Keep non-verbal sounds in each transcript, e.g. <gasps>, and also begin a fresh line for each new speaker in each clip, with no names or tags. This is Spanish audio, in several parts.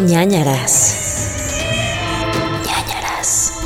ñañaras. ñañaras.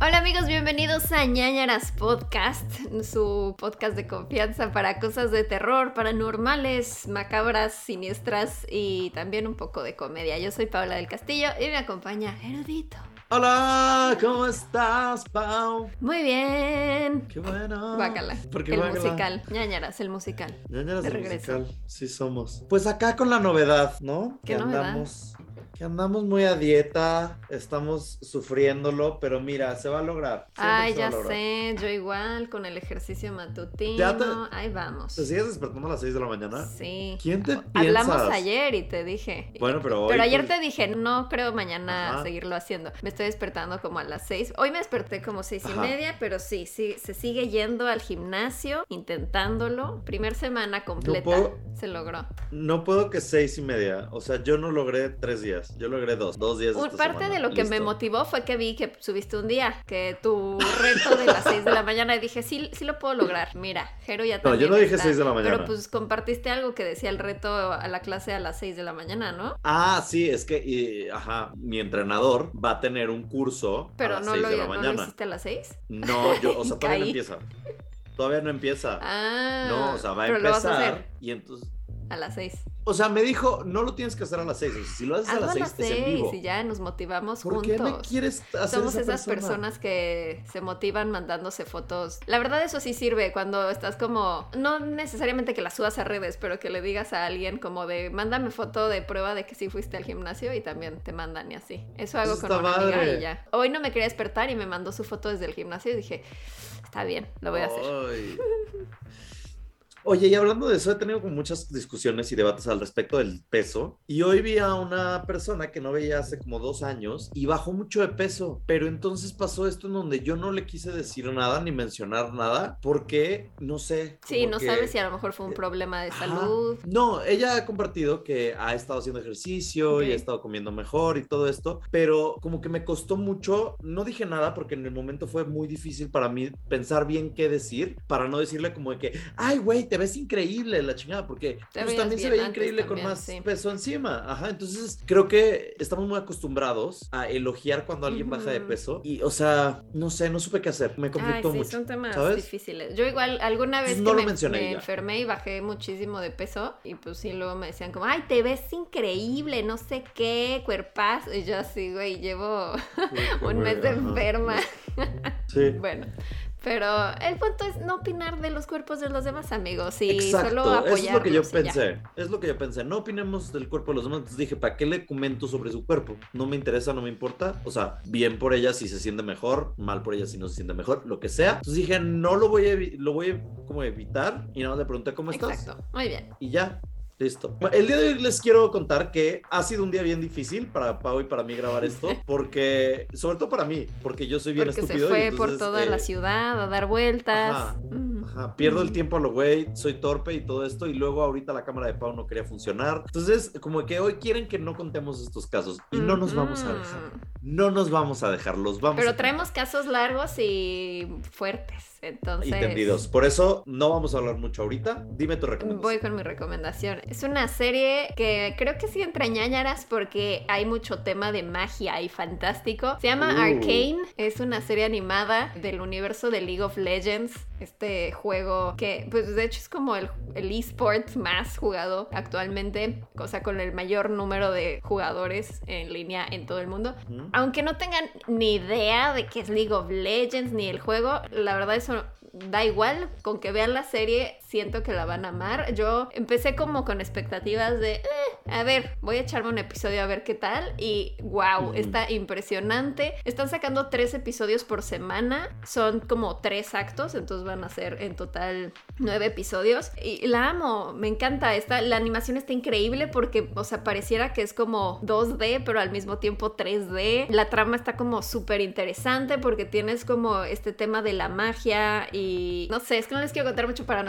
Hola amigos, bienvenidos a ñañaras Podcast, su podcast de confianza para cosas de terror, paranormales, macabras, siniestras y también un poco de comedia. Yo soy Paula del Castillo y me acompaña Erudito.
Hola, ¿cómo estás, Pau?
Muy bien.
Qué bueno.
Bácala.
¿Por qué
el
bácala?
musical. ñañaras, el musical.
Ñañaras
De
del
regreso.
musical, sí somos. Pues acá con la novedad, ¿no?
¿Qué
que
novedad?
andamos, que andamos muy a dieta, estamos sufriéndolo, pero mira, se va a lograr.
Ay, ya
lograr.
sé, yo igual con el ejercicio matutino.
Te-
Ahí vamos.
¿Te sigues despertando a las 6 de la mañana?
Sí.
¿Quién te
Hablamos
piensas?
ayer y te dije.
Bueno, pero hoy,
Pero ayer
pues-
te dije, no creo mañana
Ajá.
seguirlo haciendo. Me estoy despertando como a las seis. Hoy me desperté como seis y
Ajá.
media, pero sí, sí, se sigue yendo al gimnasio, intentándolo. Primer semana completa
puedo-
se logró.
No puedo que seis y media. O sea, yo no logré tres días. Yo logré dos. Dos días. Esta
parte
semana.
de lo que me motivó fue que vi que subiste un día, que tu reto de las 6 de la mañana, y dije, sí, sí lo puedo lograr. Mira, Jero ya
No,
también
yo no dije
está.
6 de la mañana.
Pero pues compartiste algo que decía el reto a la clase a las 6 de la mañana, ¿no?
Ah, sí, es que, y- ajá, mi entrenador va a tener un curso
Pero
a las
no
6
lo,
de la
¿no lo
mañana.
hiciste a las 6.
No, yo, o <laughs> sea, todavía no empieza. Todavía no empieza.
Ah,
no, o sea, va a empezar y entonces,
a las 6.
o sea, me dijo, no lo tienes que hacer a las 6, o sea, si lo haces a
Hazlo
las
a las
6 es en
6
vivo.
y ya nos motivamos
¿Por qué me
juntos.
quieres hacer
Somos
esa
esas
persona?
personas que se motivan mandándose fotos. La verdad eso sí sirve cuando estás como, no necesariamente que las subas a redes, pero que le digas a alguien como de, mándame foto de prueba de que sí fuiste al gimnasio y también te mandan y así. Eso hago con una amiga
padre.
y ya. Hoy no me quería despertar y me mandó su foto desde el gimnasio y dije, está bien, lo voy a hacer. <laughs>
Oye, y hablando de eso, he tenido muchas discusiones y debates al respecto del peso. Y hoy vi a una persona que no veía hace como dos años y bajó mucho de peso. Pero entonces pasó esto en donde yo no le quise decir nada ni mencionar nada porque, no sé.
Sí, no
que-
sabes si a lo mejor fue un problema de
Ajá.
salud.
No, ella ha compartido que ha estado haciendo ejercicio y
Ok.
ha estado comiendo mejor y todo esto, pero como que me costó mucho, no dije nada porque en el momento fue muy difícil para mí pensar bien qué decir, para no decirle como de que, ay, güey, te ves increíble la chingada, porque pues, también se veía increíble
también,
con más
sí.
peso encima. Ajá, entonces creo que estamos muy acostumbrados a elogiar cuando alguien baja de peso y, o sea, no sé, no supe qué hacer, me
Ay,
conflictó
sí,
mucho.
son temas
¿sabes?
difíciles. Yo igual alguna vez
No
que
lo
me, enfermé y bajé muchísimo de peso y pues sí, luego me decían como, ay, te ves increíble, no sé qué, cuerpaz. Y yo así, güey, llevo <laughs> un mes de enferma.
Sí. <laughs>
bueno. Pero el punto es no opinar de los cuerpos de los demás amigos y solo apoyarlos.
es lo que yo pensé. Es lo que yo pensé. No opinemos del cuerpo de los demás. Entonces dije, ¿para qué le comento sobre su cuerpo? No me interesa, no me importa. O sea, bien por ella si se siente mejor, mal por ella si no se siente mejor, lo que sea. Entonces dije, no lo voy a, lo voy a como evitar. Y nada más le pregunté, ¿cómo estás?
Exacto, muy bien.
Y ya. Listo. El día de hoy les quiero contar que ha sido un día bien difícil para Pau y para mí grabar esto, <laughs> porque, sobre todo para mí, porque yo soy bien
Porque se
estúpido. y
fue por toda
eh,
la ciudad a dar vueltas.
ajá.
Mm.
Ajá, pierdo el tiempo a lo güey, soy torpe y todo esto, y luego ahorita la cámara de Pau no quería funcionar. Entonces, como que hoy quieren que no contemos estos casos y no nos vamos a dejar. No nos vamos a dejar, los vamos
Pero
a
traemos casos largos y fuertes. Entonces.
y tendidos. Por eso no vamos a hablar mucho ahorita. Dime tu recomendación.
Voy con mi recomendación. Es una serie que creo que sí entra ñañaras porque hay mucho tema de magia y fantástico. Se llama
Uh.
Arcane. Es una serie animada del universo de League of Legends. Este juego que, pues de hecho es como el, el esport más jugado actualmente. O sea, con el mayor número de jugadores en línea en todo el mundo. Aunque no tengan ni idea de qué es League of Legends ni el juego, la verdad eso da igual. Con que vean la serie, siento que la van a amar. Yo empecé como con expectativas de, "Eh, a ver, voy a echarme un episodio a ver qué tal. Y wow, está impresionante. Están sacando tres episodios por semana. Son como tres actos, entonces van a ser en total nueve episodios. Y la amo, me encanta. Esta, la animación está increíble porque, o sea, pareciera que es como 2D, pero al mismo tiempo 3D. La trama está como súper interesante porque tienes como este tema de la magia y no sé, es que no les quiero contar mucho para no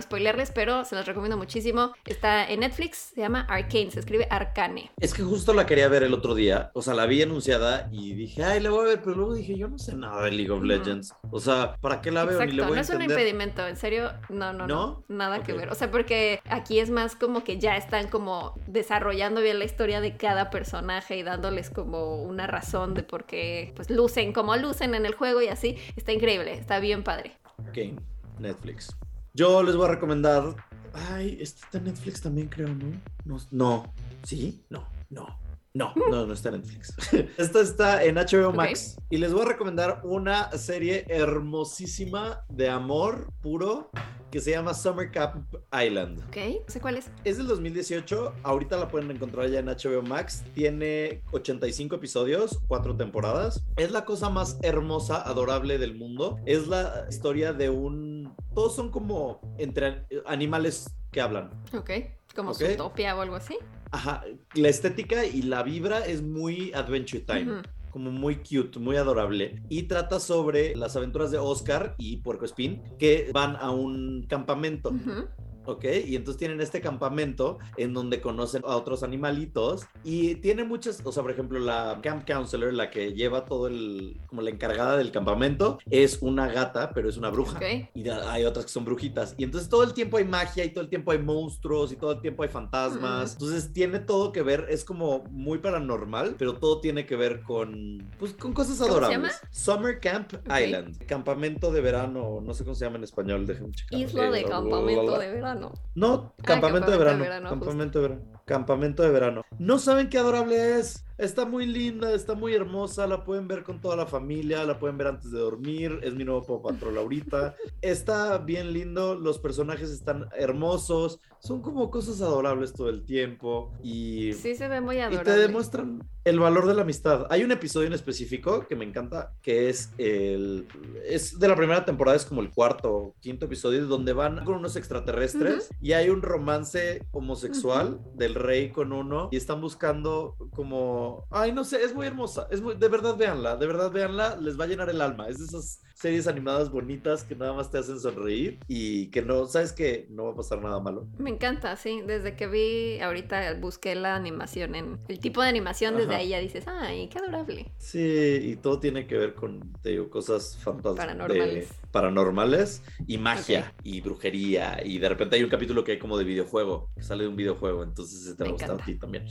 pero se los recomiendo muchísimo. Está en Netflix, se llama Arcane, se escribe Arcane.
Es que justo la quería ver el otro día, o sea, la vi anunciada y dije, ay, la voy a ver, pero luego dije, yo no sé nada de League of. Legends. O sea, ¿para qué la veo? Ni le
Exacto,
voy
no
a
es un impedimento, en serio, no, no, no,
¿No?
nada que ver. O sea, porque aquí es más como que ya están como desarrollando bien la historia de cada personaje y dándoles como una razón de por qué pues lucen como lucen en el juego y así. Está increíble, está bien padre.
Ok, Netflix. Yo les voy a recomendar. Ay, este está en Netflix también, creo, ¿no? No, no. ¿Sí? No, no. No, <laughs> no, no está en Netflix. <laughs> Esta está en HBO. Max. Y les voy a recomendar una serie hermosísima de amor puro que se llama Summer Camp Island.
¿Ok? Sé cuál es.
Es del 2018, ahorita la pueden encontrar ya en HBO Max. Tiene 85 episodios, 4 temporadas. Es la cosa más hermosa, adorable del mundo. Es la historia de un... Todos son como entre animales que hablan.
Ok. Como
Ok.
Zootopia o algo así.
Ajá, la estética y la vibra es muy Adventure Time. Como muy cute, muy adorable. Y trata sobre las aventuras de Oscar y Puerco Espín que van a un campamento.
Ujú.
¿Ok? Y entonces tienen este campamento en donde conocen a otros animalitos y tiene muchas, o sea, por ejemplo, la camp counselor, la que lleva todo el, como la encargada del campamento, es una gata, pero es una bruja.
Ok.
Y hay otras que son brujitas. Y entonces todo el tiempo hay magia y todo el tiempo hay monstruos y todo el tiempo hay fantasmas.
Ujú.
Entonces tiene todo que ver, es como muy paranormal, pero todo tiene que ver con, pues, con cosas
¿Cómo se
adorables.
llama?
Summer Camp. Island. Campamento de verano, no sé cómo se llama en español, déjenme checar.
Isla de campamento de verano.
No,
Ah,
campamento, de verano.
justo.
campamento de verano. Campamento de verano. No saben qué adorable es. Está muy linda, está muy hermosa. La pueden ver con toda la familia, la pueden ver antes de dormir. Es mi nuevo Paw Patrol ahorita. Está bien lindo. Los personajes están hermosos. Son como cosas adorables todo el tiempo. Y,
Sí se ve muy
y
adorable.
te demuestran el valor de la amistad. Hay un episodio en específico que me encanta, que es el es de la primera temporada, es como el cuarto o quinto episodio, donde van con unos extraterrestres y hay un romance homosexual del rey con uno y están buscando como, ay, no sé, es muy hermosa, es muy, de verdad véanla, de verdad véanla, les va a llenar el alma. Es de esas series animadas bonitas que nada más te hacen sonreír y que no, sabes que no va a pasar nada malo.
Me encanta, sí. Desde que vi, ahorita busqué la animación en el tipo de animación, desde
Ajá.
ahí ya dices, ay, qué adorable.
Sí, y todo tiene que ver con, te digo, cosas fantásticas.
Paranormales.
paranormales y magia y brujería. Y de repente hay un capítulo que hay como de videojuego, que sale de un videojuego, entonces se te va a gustar a ti también.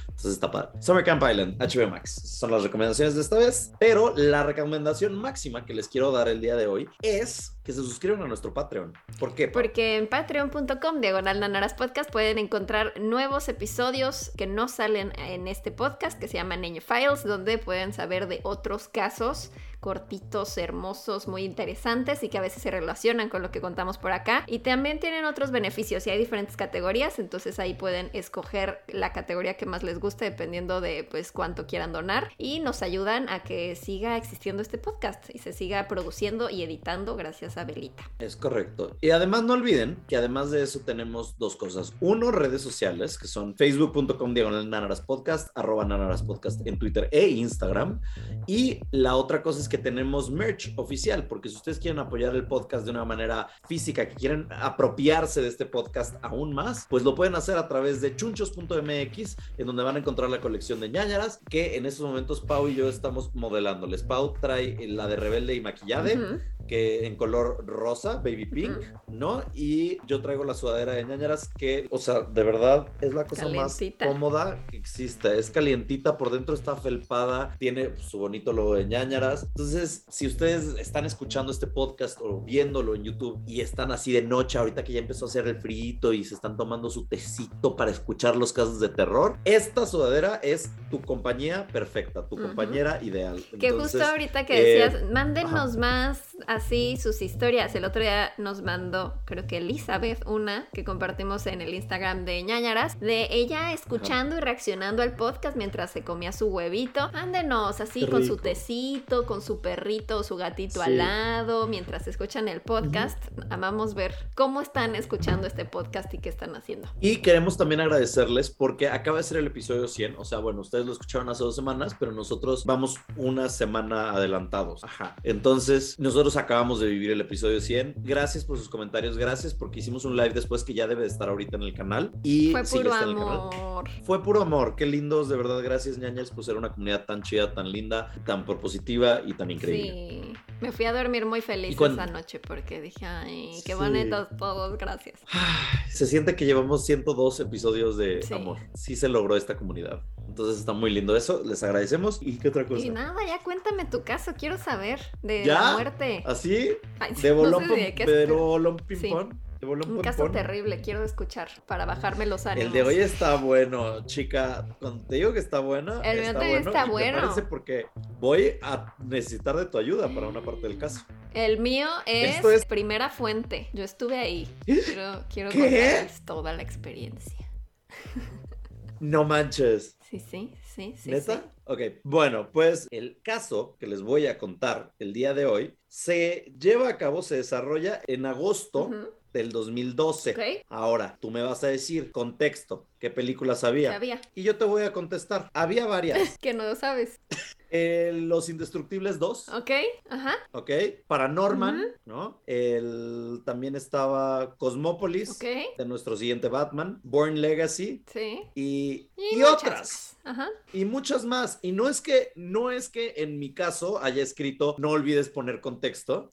Entonces está padre. Summer Camp Island, HBO Max. Son las recomendaciones de esta vez, pero la recomendación máxima que les quiero dar el día de hoy es que se suscriban a nuestro Patreon. ¿Por qué?
Porque en patreon.com, diagonal nanaras podcast, pueden encontrar nuevos episodios que no salen en este podcast, que se llama Niño Files, donde pueden saber de otros casos cortitos, hermosos, muy interesantes y que a veces se relacionan con lo que contamos por acá. Y también tienen otros beneficios y hay diferentes categorías, entonces ahí pueden escoger la categoría que más les guste dependiendo de pues cuánto quieran donar y nos ayudan a que siga existiendo este podcast y se siga produciendo y editando gracias a Belita.
Es correcto. Y además no olviden que además de eso tenemos dos cosas. Uno, redes sociales, que son facebook.com diagonal nanaras podcast, arroba nanaras en Twitter e Instagram. Y la otra cosa es que tenemos merch oficial, porque si ustedes quieren apoyar el podcast de una manera física, que quieren apropiarse de este podcast aún más, pues lo pueden hacer a través de chunchos.mx, en donde van a encontrar la colección de ñañaras, que en estos momentos Pau y yo estamos modelándoles. Pau trae la de Rebelde y Maquillade. Que en color rosa, baby pink, ¿no? Y yo traigo la sudadera de ñañaras que, o sea, de verdad es la cosa
Calientita.
más cómoda que existe. Es calientita, por dentro está felpada, tiene su bonito logo de ñañaras. Entonces, si ustedes están escuchando este podcast o viéndolo en YouTube y están así de noche, ahorita que ya empezó a hacer el frito y se están tomando su tecito para escuchar los casos de terror, esta sudadera es tu compañía perfecta, tu
Ujú.
compañera ideal.
Que
Entonces,
justo ahorita que
eh,
decías, mándenos
ajá.
más así sus historias. El otro día nos mandó, creo que Elizabeth, una que compartimos en el Instagram de ñañaras, de ella escuchando y reaccionando al podcast mientras se comía su huevito. Mándenos así con su tecito, con su perrito o su gatito
Sí.
al lado, mientras escuchan el podcast. Amamos ver cómo están escuchando este podcast y qué están haciendo.
Y queremos también agradecerles porque acaba de ser el episodio 100, o sea, bueno, ustedes lo escucharon hace dos semanas, pero nosotros vamos una semana adelantados. Ajá. Entonces, nosotros acabamos de vivir el episodio 100. Gracias por sus comentarios, gracias porque hicimos un live después que ya debe de estar ahorita en el canal. Y
Fue
sí,
puro
está en el canal.
amor.
Fue puro amor, qué lindos, de verdad, gracias ñañas por ser una comunidad tan chida, tan linda, tan propositiva y tan increíble.
Sí, me fui a dormir muy feliz esa noche porque dije, ay, qué
Sí.
bonitos todos, gracias.
Se siente que llevamos 102 episodios de
Sí.
amor. Sí se logró esta comunidad. Entonces está muy lindo eso, les agradecemos. ¿Y qué otra cosa?
Y nada, ya cuéntame tu caso, quiero saber de
¿Ya?
la muerte.
¿Así?
Ay,
De
no
bolón,
sé de
bolón.
Un caso terrible, quiero escuchar para bajarme los ánimos.
El de hoy está bueno, chica. Cuando te digo que está bueno,
El mío
está
también
bueno.
está
y
bueno.
parece porque voy a necesitar de tu ayuda para una parte del caso.
El mío es,
Esto es-
primera fuente. Yo estuve ahí. Quiero, quiero contarles toda la experiencia.
No manches.
Sí, sí, sí, sí.
¿Neta?
sí.
Ok, bueno, pues el caso que les voy a contar el día de hoy se lleva a cabo, se desarrolla en agosto
Ujú.
Del 2012.
Ok.
Ahora, tú me vas a decir, contexto, ¿qué películas había?
Sabía
Y yo te voy a contestar, había varias. <laughs>
que no lo sabes. <laughs>
Eh, Los Indestructibles 2,
Ok, ajá.
¿ok? Paranorman, ¿no? El, también estaba Cosmópolis,
Ok.
de nuestro siguiente Batman, Born Legacy
Sí.
y,
Y,
otras.
Ajá.
Y muchas más. Y no es que, no es que en mi caso haya escrito, no olvides poner contexto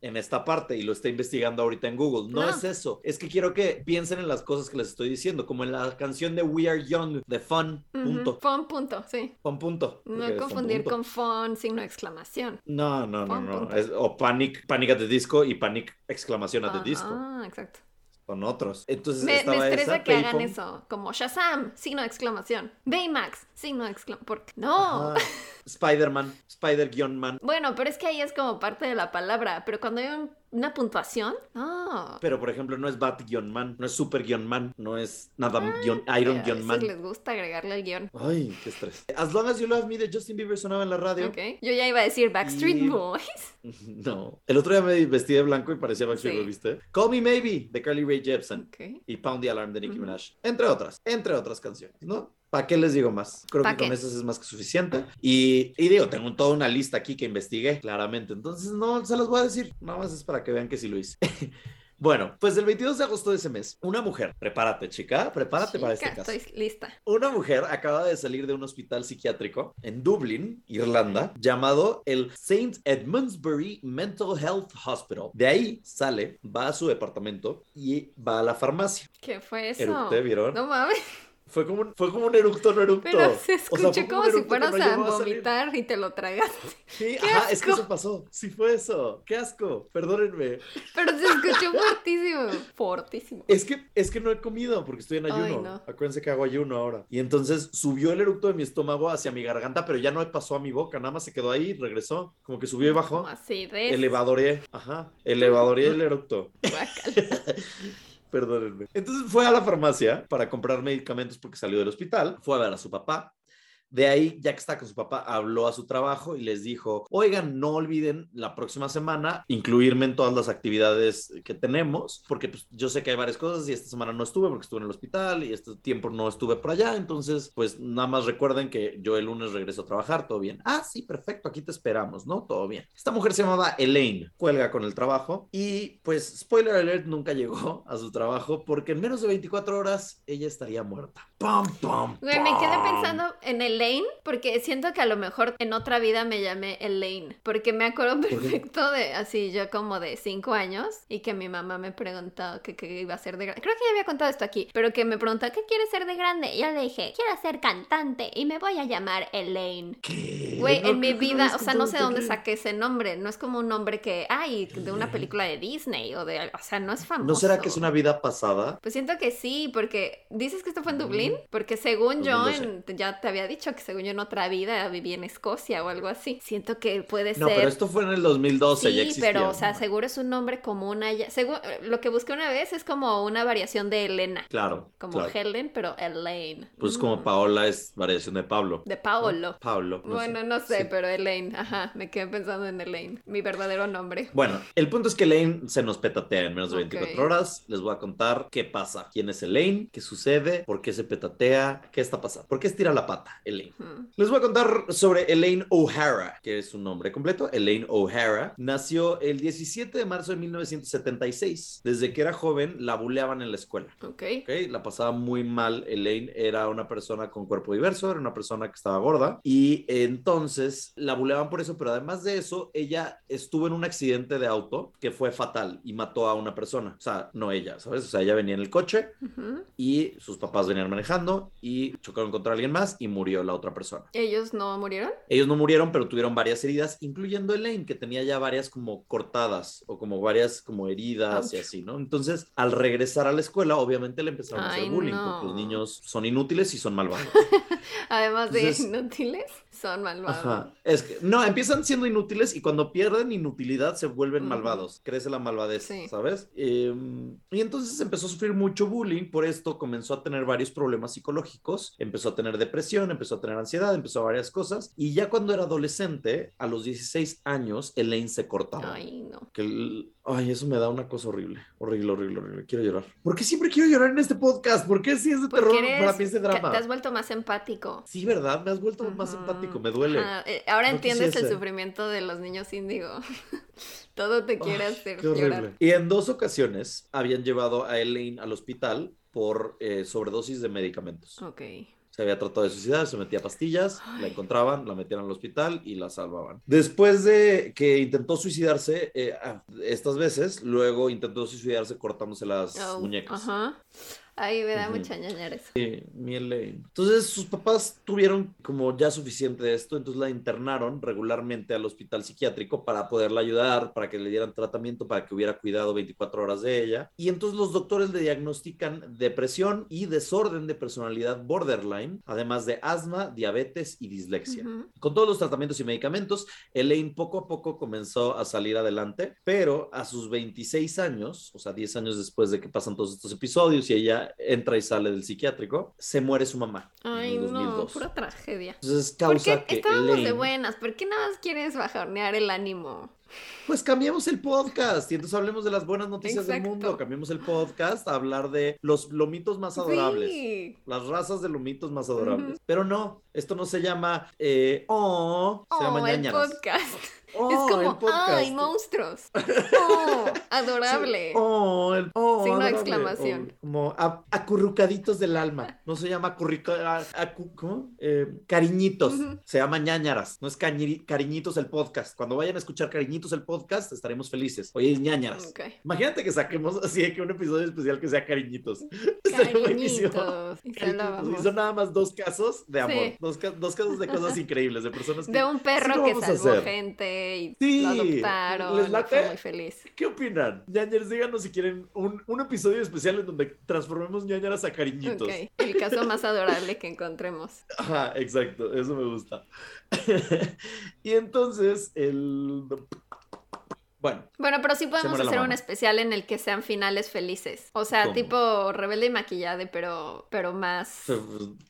en esta parte y lo está investigando ahorita en Google. No,
No.
es eso. Es que quiero que piensen en las cosas que les estoy diciendo, como en la canción de We Are Young, de Fun, punto.
Fun punto, sí.
Fun, punto.
No
fun,
confundir
punto.
con fun, signo de exclamación.
No, no, no,
Fun,
no. Es- o Panic, Panic at the Disco y Panic exclamación at the Disco.
Ah, exacto.
Son otros. Entonces
Me, me
estaba
estresa
esa,
que hagan eso, como Shazam, signo de exclamación. Baymax, signo de exclamación. Porque no.
Spider-Man, Spider-Man.
Bueno, pero es que ahí es como parte de la palabra. Pero cuando hay un- una puntuación, no.
Pero, por ejemplo, no es Bat-Man, no es Super-Man, no es nada
Ah,
Iron-Man.
les gusta agregarle el guion.
Ay, qué estrés. As Long As You Love Me de Justin Bieber sonaba en la radio.
Ok. Yo ya iba a decir Backstreet
Y-
Boys. <laughs>
No. El otro día me vestí de blanco y parecía Backstreet
Sí.
Boys, ¿viste? Call Me Maybe de Carly Rae Jepsen
Ok.
y Pound the Alarm de Nicki. Minaj. Entre otras, entre otras canciones, ¿no? ¿Para qué les digo más? Creo
¿Pa
que con
qué?
esas es más que suficiente. Y, y digo, tengo toda una lista aquí que investigué, claramente. Entonces, no se los voy a decir. Nada más es para que vean que sí lo hice. <laughs> Bueno, pues el 22 de agosto de ese mes, una mujer, prepárate chica, prepárate para este caso.
Estoy lista.
Una mujer acaba de salir de un hospital psiquiátrico en Dublín, Irlanda, llamado el St. Edmundsbury Mental Health Hospital. De ahí sale, va a su departamento y va a la farmacia.
¿Qué fue eso?
¿vieron?
No mames.
Fue, como un, fue como un eructo, no eructo.
Pero se
O sea,
escuchó como si fueras
no
a vomitar y te lo tragaste.
Sí,
¡Qué
ajá, es que eso pasó. Sí fue eso. Qué asco. Perdónenme.
Pero se escuchó fortísimo. Fortísimo.
Es que, es que no he comido porque estoy en
Ay,
ayuno.
no.
Acuérdense que hago ayuno ahora. Y entonces subió el eructo de mi estómago hacia mi garganta, pero ya no pasó a mi boca, nada más se quedó ahí, regresó. Como que subió y bajó.
Así de.
Elevadoré, ajá, elevadoré el eructo. <laughs> Perdónenme. Entonces fue a la farmacia para comprar medicamentos porque salió del hospital. Fue a ver a su papá. De ahí, ya que está con su papá, habló a su trabajo y les dijo, oigan, no olviden la próxima semana incluirme en todas las actividades que tenemos, porque pues, yo sé que hay varias cosas y esta semana no estuve porque estuve en el hospital y este tiempo no estuve por allá, entonces pues nada más recuerden que yo el lunes regreso a trabajar, todo bien. Ah, sí, perfecto, aquí te esperamos, ¿no? Todo bien. Esta mujer se llamaba Elaine, cuelga con el trabajo y pues, spoiler alert, nunca llegó a su trabajo porque en menos de 24 horas ella estaría muerta. ¡Pam, pam!
Güey, me quedé
pam!
pensando en Elaine porque siento que a lo mejor en otra vida me llamé Elaine. Porque me acuerdo perfecto de así, yo como de cinco años y que mi mamá me preguntó que qué iba a ser de grande. Creo que ya había contado esto aquí, pero que me preguntó ¿qué quieres ser de grande? Y yo le dije, quiero ser cantante y me voy a llamar Elaine. Güey,
No,
en mi
que
vida, o sea, no sé dónde saqué ese nombre. No es como un nombre que, ay, de una película de Disney o de, o sea, no es famoso.
¿No será que es una vida pasada?
Pues siento que sí, porque dices que esto fue en Dublín, porque según yo,
2012.
en- ya te había dicho que según yo en otra vida viví en Escocia o algo así. Siento que puede
No,
ser.
pero esto fue en el 2012, ya
Sí,
existía.
pero, o sea, seguro es un nombre común allá. Seguro, lo que busqué una vez es como una variación de Elena,
Claro,
como
claro.
Helen, pero Elaine.
Pues
Mm.
como Paola es variación de Pablo.
De Paolo.
Pablo. no
bueno,
sé.
no sé,
Sí.
pero Elaine, ajá, me quedé pensando en Elaine, mi verdadero nombre.
Bueno, el punto es que Elaine se nos petatea en menos de 24
Ok.
horas. Les voy a contar qué pasa. ¿Quién es Elaine? ¿Qué sucede? ¿Por qué se petatea? ¿Qué está pasando? ¿Por qué estira la pata? Elaine. Elaine. Les voy a contar sobre Elaine O'Hara, que es su nombre completo. Elaine O'Hara nació el 17 de marzo de 1976. Desde que era joven, la buleaban en la escuela.
Ok.
¿ok? La pasaba muy mal. Elaine era una persona con cuerpo diverso, era una persona que estaba gorda y entonces la buleaban por eso, pero además de eso, ella estuvo en un accidente de auto que fue fatal y mató a una persona. O sea, no ella, ¿sabes? O sea, ella venía en el coche y sus papás venían manejando y chocaron contra alguien más y murió la otra persona.
¿Ellos no murieron?
Ellos no murieron, pero tuvieron varias heridas, incluyendo Elaine, que tenía ya varias como cortadas o como varias como heridas y así, ¿no? Entonces, al regresar a la escuela, obviamente le empezaron a hacer bullying,
no.
porque los niños son inútiles y son malvados. <laughs>
Además de inútiles, son malvados.
Ajá. Es que, no, empiezan siendo inútiles y cuando pierden inutilidad se vuelven malvados. Crece la malvadez,
Sí.
¿sabes? Eh, y entonces empezó a sufrir mucho bullying, por esto comenzó a tener varios problemas psicológicos, empezó a tener depresión, empezó a tener ansiedad, empezó a varias cosas. Y ya cuando era adolescente, a los 16 años, Elaine se cortaba.
Ay, no.
Que el- Ay, eso me da una cosa horrible, horrible, horrible, horrible. Quiero llorar. ¿Por qué siempre quiero llorar en este podcast? ¿Por qué si es de
Porque
terror
eres,
para mí es de drama?
te has vuelto más empático.
Sí, ¿verdad? Me has vuelto más
Ujú.
Me duele.
Ajá, eh, Ahora
No
entiendes el sufrimiento de los niños índigo. <laughs> Todo te quiere
Ay,
hacer
Qué horrible.
llorar.
Y en dos ocasiones habían llevado a Elaine al hospital por eh, sobredosis de medicamentos.
Ok.
Se había tratado de suicidar, se metía pastillas, la encontraban, la metían al hospital y la salvaban. Después de que intentó suicidarse eh, ah, estas veces, luego intentó suicidarse cortándose las
Oh,
muñecas.
Ajá. Ay, me da
Ujú.
mucha ñañara eso.
Mi Elaine. Entonces sus papás tuvieron como ya suficiente de esto, entonces la internaron regularmente al hospital psiquiátrico para poderla ayudar, para que le dieran tratamiento, para que hubiera cuidado 24 horas de ella. Y entonces los doctores le diagnostican depresión y desorden de personalidad borderline, además de asma, diabetes y dislexia.
Ujú.
Con todos los tratamientos y medicamentos, Elaine poco a poco comenzó a salir adelante, pero a sus 26 años, o sea, 10 años después de que pasan todos estos episodios y ella entra y sale del psiquiátrico, se muere su mamá
Ay,
en
no,
2002.
pura tragedia.
Entonces
¿Por
causa
qué
que
estábamos de buenas? ¿Por qué nada más quieres bajonear el ánimo?
pues cambiamos el podcast y entonces hablemos de las buenas noticias del mundo, cambiamos el podcast a hablar de los lomitos más adorables.
Sí.
Las razas de lomitos más adorables. Pero no, esto no se llama eh, oh, se llama
Oh, el
ñañaras.
podcast. <laughs>
Oh,
es
el
como, ay, monstruos. <laughs> Oh, adorable.
Sí. Oh, el- oh,
Signo de exclamación.
Oh, como a- acurrucaditos del alma. No se llama acurrica, a- acu- ¿cómo? Eh, cariñitos. Se llama ñañaras. No es cariñitos el podcast. Cuando vayan a escuchar cariñitos el podcast, estaremos felices. Oye, es ñañaras. Imagínate que saquemos así de que un episodio especial que sea cariñitos. <laughs>
Cariñitos. Y
Cariñitos.
salvábamos.
Y son nada más dos casos de amor.
Sí.
Dos, ca- dos casos de cosas increíbles, de personas que...
De un perro que salvó gente y
Sí,
lo adoptaron.
¿les late?
Fue muy feliz.
¿Qué opinan? Ñañaras, díganos si quieren un, un episodio especial en donde transformemos ñañaras a cariñitos.
Ok. El caso más adorable que encontremos. <laughs>
Ajá, exacto, eso me gusta. <laughs> y entonces, el... Bueno,
Bueno, pero sí podemos hacer un especial en el que sean finales felices. O sea,
¿Cómo?
tipo rebelde y maquillade, pero, pero más,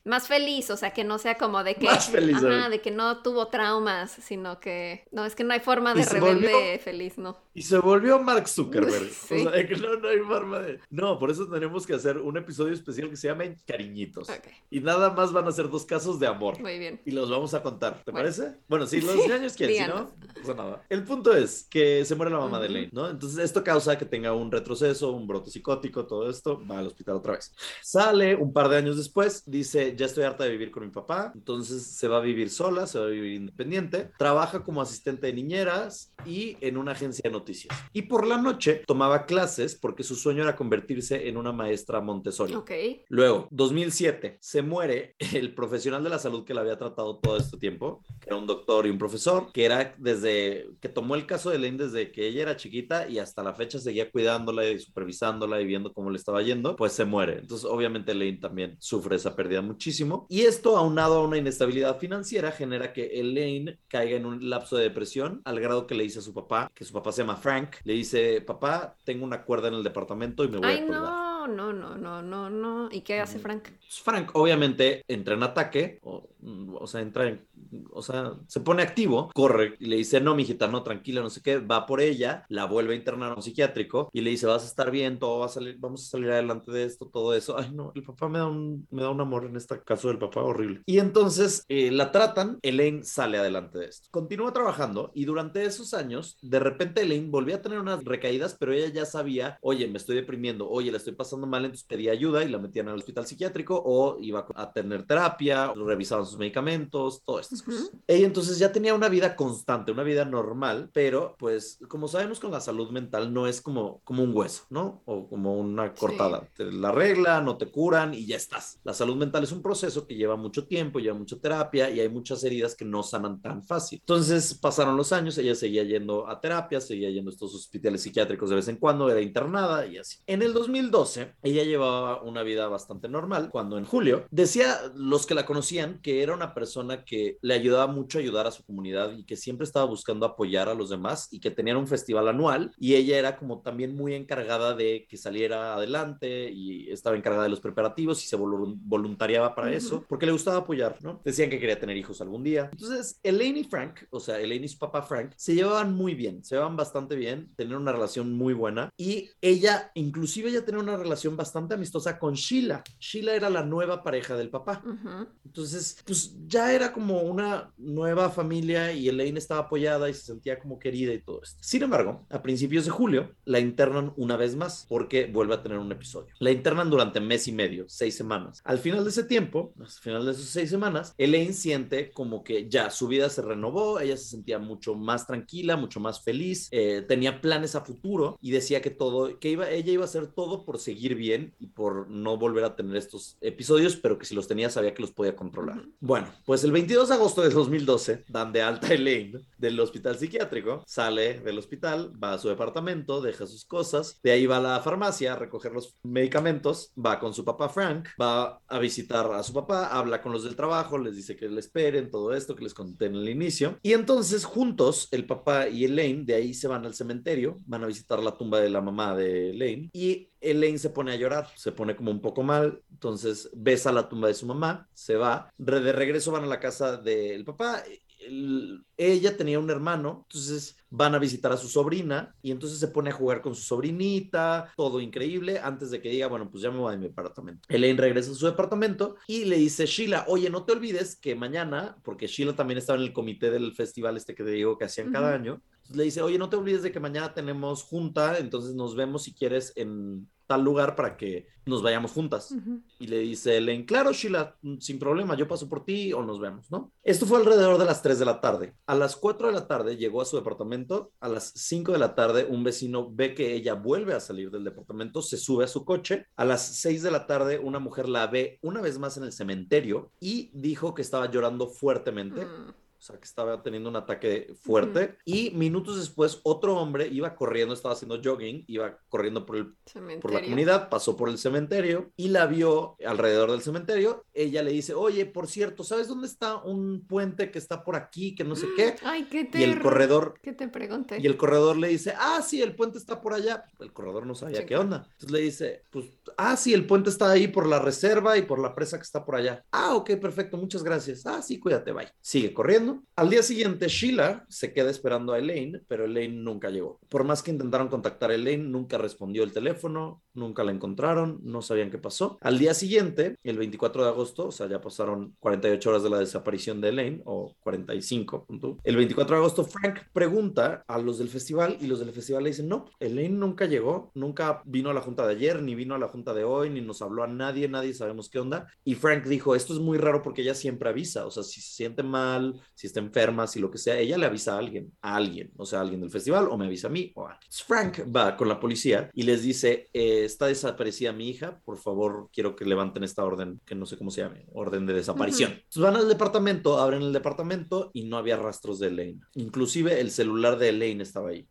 más feliz. O sea, que no sea como de que.
Más feliz,
de que no tuvo traumas, sino que. No, es que no hay forma de rebelde
volvió-
feliz, ¿no?
y se volvió Mark Zuckerberg.
Sí. <laughs>
O sea, de que no, no hay forma de... No, por eso tenemos que hacer un episodio especial que se llame Cariñitos.
Ok,
Y nada más van a ser dos casos de amor.
muy bien.
Y los vamos a contar, ¿te
Bueno.
parece? Bueno, si <laughs> los
Sí,
ñaños quieren, si no pasa nada. El punto es que se la mamá de
Ujú.
Lane, ¿no? Entonces esto causa que tenga un retroceso, un brote psicótico, todo esto, va al hospital otra vez. Sale un par de años después, dice, ya estoy harta de vivir con mi papá, entonces se va a vivir sola, se va a vivir independiente, trabaja como asistente de niñeras y en una agencia de noticias. Y por la noche tomaba clases porque su sueño era convertirse en una maestra Montessori.
Ok.
Luego, 2007, se muere <laughs> el profesional de la salud que la había tratado todo este tiempo, que era un doctor y un profesor, que era desde que tomó el caso de Lane desde que ella era chiquita y hasta la fecha seguía cuidándola y supervisándola y viendo cómo le estaba yendo, pues se muere. Entonces, obviamente, Lane también sufre esa pérdida muchísimo. Y esto, aunado a una inestabilidad financiera, genera que Elaine caiga en un lapso de depresión al grado que le dice a su papá, que su papá se llama Frank, le dice, papá, tengo una cuerda en el departamento y me voy
Ay,
a colgar.
no, no, no, no, no, no. ¿Y qué hace
Ujú.
Frank?
Frank obviamente entra en ataque, o, o sea, entra en, o sea, se pone activo, corre y le dice, no, mijita, no, tranquila, no sé qué, va por ella, la vuelve a internar a un psiquiátrico y le dice, vas a estar bien, todo va a salir, vamos a salir adelante de esto, todo eso. Ay, no, el papá me da un, me da un amor en este caso del papá horrible. Y entonces eh, la tratan, Elaine sale adelante de esto. Continúa trabajando y durante esos años, de repente Elaine volvió a tener unas recaídas, pero ella ya sabía, oye, me estoy deprimiendo, oye, la estoy pasando mal, entonces pedía ayuda y la metían al hospital psiquiátrico o iba a tener terapia, revisaban sus medicamentos, todas estas cosas. Ella entonces ya tenía una vida constante, una vida normal, pero pues como sabemos con la salud mental no es como, como un hueso, ¿no? O como una cortada. Te la regla, no te curan y ya estás. La salud mental es un proceso que lleva mucho tiempo, lleva mucha terapia y hay muchas heridas que no sanan tan fácil. Entonces pasaron los años, ella seguía yendo a terapia, seguía yendo a estos hospitales psiquiátricos de vez en cuando, era internada y así. En el 2012, ella llevaba una vida bastante normal cuando en julio decía los que la conocían que era una persona que le ayudaba mucho a ayudar a su comunidad y que siempre estaba buscando apoyar a los demás y que tenían un festival anual y ella era como también muy encargada de que saliera adelante y estaba encargada de los preparativos y se voluntariaba para eso porque le gustaba apoyar, ¿no? Decían que quería tener hijos algún día. Entonces, Elaine y Frank, o sea, Elaine y su papá Frank, se llevaban muy bien, se llevaban bastante bien, tenían una relación muy buena y ella, inclusive ella tenía una relación bastante amistosa con Sheila. Sheila era la nueva pareja del papá. Entonces, pues ya era como una nueva familia y Elaine estaba apoyada y se sentía como querida y todo esto. Sin embargo, a principios de julio la internan una vez más porque vuelve a tener un episodio. La internan durante mes y medio, seis semanas. Al final de ese tiempo, al final de esas seis semanas, Elaine siente como que ya su vida se renovó, ella se sentía mucho más tranquila, mucho más feliz, eh, tenía planes a futuro y decía que todo, que iba, ella iba a hacer todo por seguir bien y por no volver a tener estos episodios, pero que si los tenía sabía que los podía controlar. Bueno, pues el 22 de agosto de 2012 dan de alta Elaine del hospital psiquiátrico, sale del hospital, va a su departamento, deja sus cosas, de ahí va a la farmacia a recoger los medicamentos, va con su papá Frank, va a visitar a su papá, habla con los del trabajo, les dice que le esperen, todo esto que les conté en el inicio, y entonces juntos, el papá y Elaine, de ahí se van al cementerio, van a visitar la tumba de la mamá de Elaine, y Elaine se pone a llorar, se pone como un poco mal, entonces besa la tumba de su mamá, se va, de regreso van a la casa del papá ella tenía un hermano, entonces van a visitar a su sobrina y entonces se pone a jugar con su sobrinita, todo increíble, antes de que diga, bueno, pues ya me voy a mi departamento. Elaine regresa a su departamento y le dice, Sheila, oye, no te olvides que mañana, porque Sheila también estaba en el comité del festival este que te digo que hacían cada año, le dice, oye, no te olvides de que mañana tenemos junta, entonces nos vemos si quieres en tal lugar para que nos vayamos juntas. Y le dice Elaine, claro, Sheila, sin problema, yo paso por ti o nos vemos, ¿no? Esto fue alrededor de las 3 de la tarde. A las 4 de la tarde llegó a su departamento, a las 5 de la tarde un vecino ve que ella vuelve a salir del departamento, se sube a su coche, a las 6 de la tarde una mujer la ve una vez más en el cementerio y dijo que estaba llorando fuertemente. Mm sea, que estaba teniendo un ataque fuerte. Y minutos después, otro hombre iba corriendo, estaba haciendo jogging, iba corriendo por, el, por la comunidad, pasó por el cementerio y la vio alrededor del cementerio. Ella le dice, oye, por cierto, ¿sabes dónde está un puente que está por aquí, que no sé qué? <gasps>
Ay, qué te...
Y el corredor...
¿Qué te pregunté?
Y el corredor le dice, ah, sí, el puente está por allá. El corredor no sabía qué onda. Entonces le dice, pues, ah, sí, el puente está ahí por la reserva y por la presa que está por allá. Ah, ok, perfecto, muchas gracias. Ah, sí, cuídate, bye. Sigue corriendo al día siguiente, Sheila se queda esperando a Elaine, pero Elaine nunca llegó. Por más que intentaron contactar a Elaine, nunca respondió el teléfono, nunca la encontraron, no sabían qué pasó. Al día siguiente, el 24 de agosto, o sea, ya pasaron 48 horas de la desaparición de Elaine, o 45, el 24 de agosto, Frank pregunta a los del festival y los del festival le dicen, no, Elaine nunca llegó, nunca vino a la junta de ayer, ni vino a la junta de hoy, ni nos habló a nadie, nadie sabemos qué onda. Y Frank dijo, esto es muy raro porque ella siempre avisa, o sea, si se siente mal, si está enferma, si lo que sea, ella le avisa a alguien, a alguien, o sea, a alguien del festival, o me avisa a mí, o a Frank va con la policía y les dice, eh, está desaparecida mi hija, por favor, quiero que levanten esta orden, que no sé cómo se llame, orden de desaparición. Entonces van al departamento, abren el departamento y no había rastros de Elaine. Inclusive el celular de Elaine estaba ahí.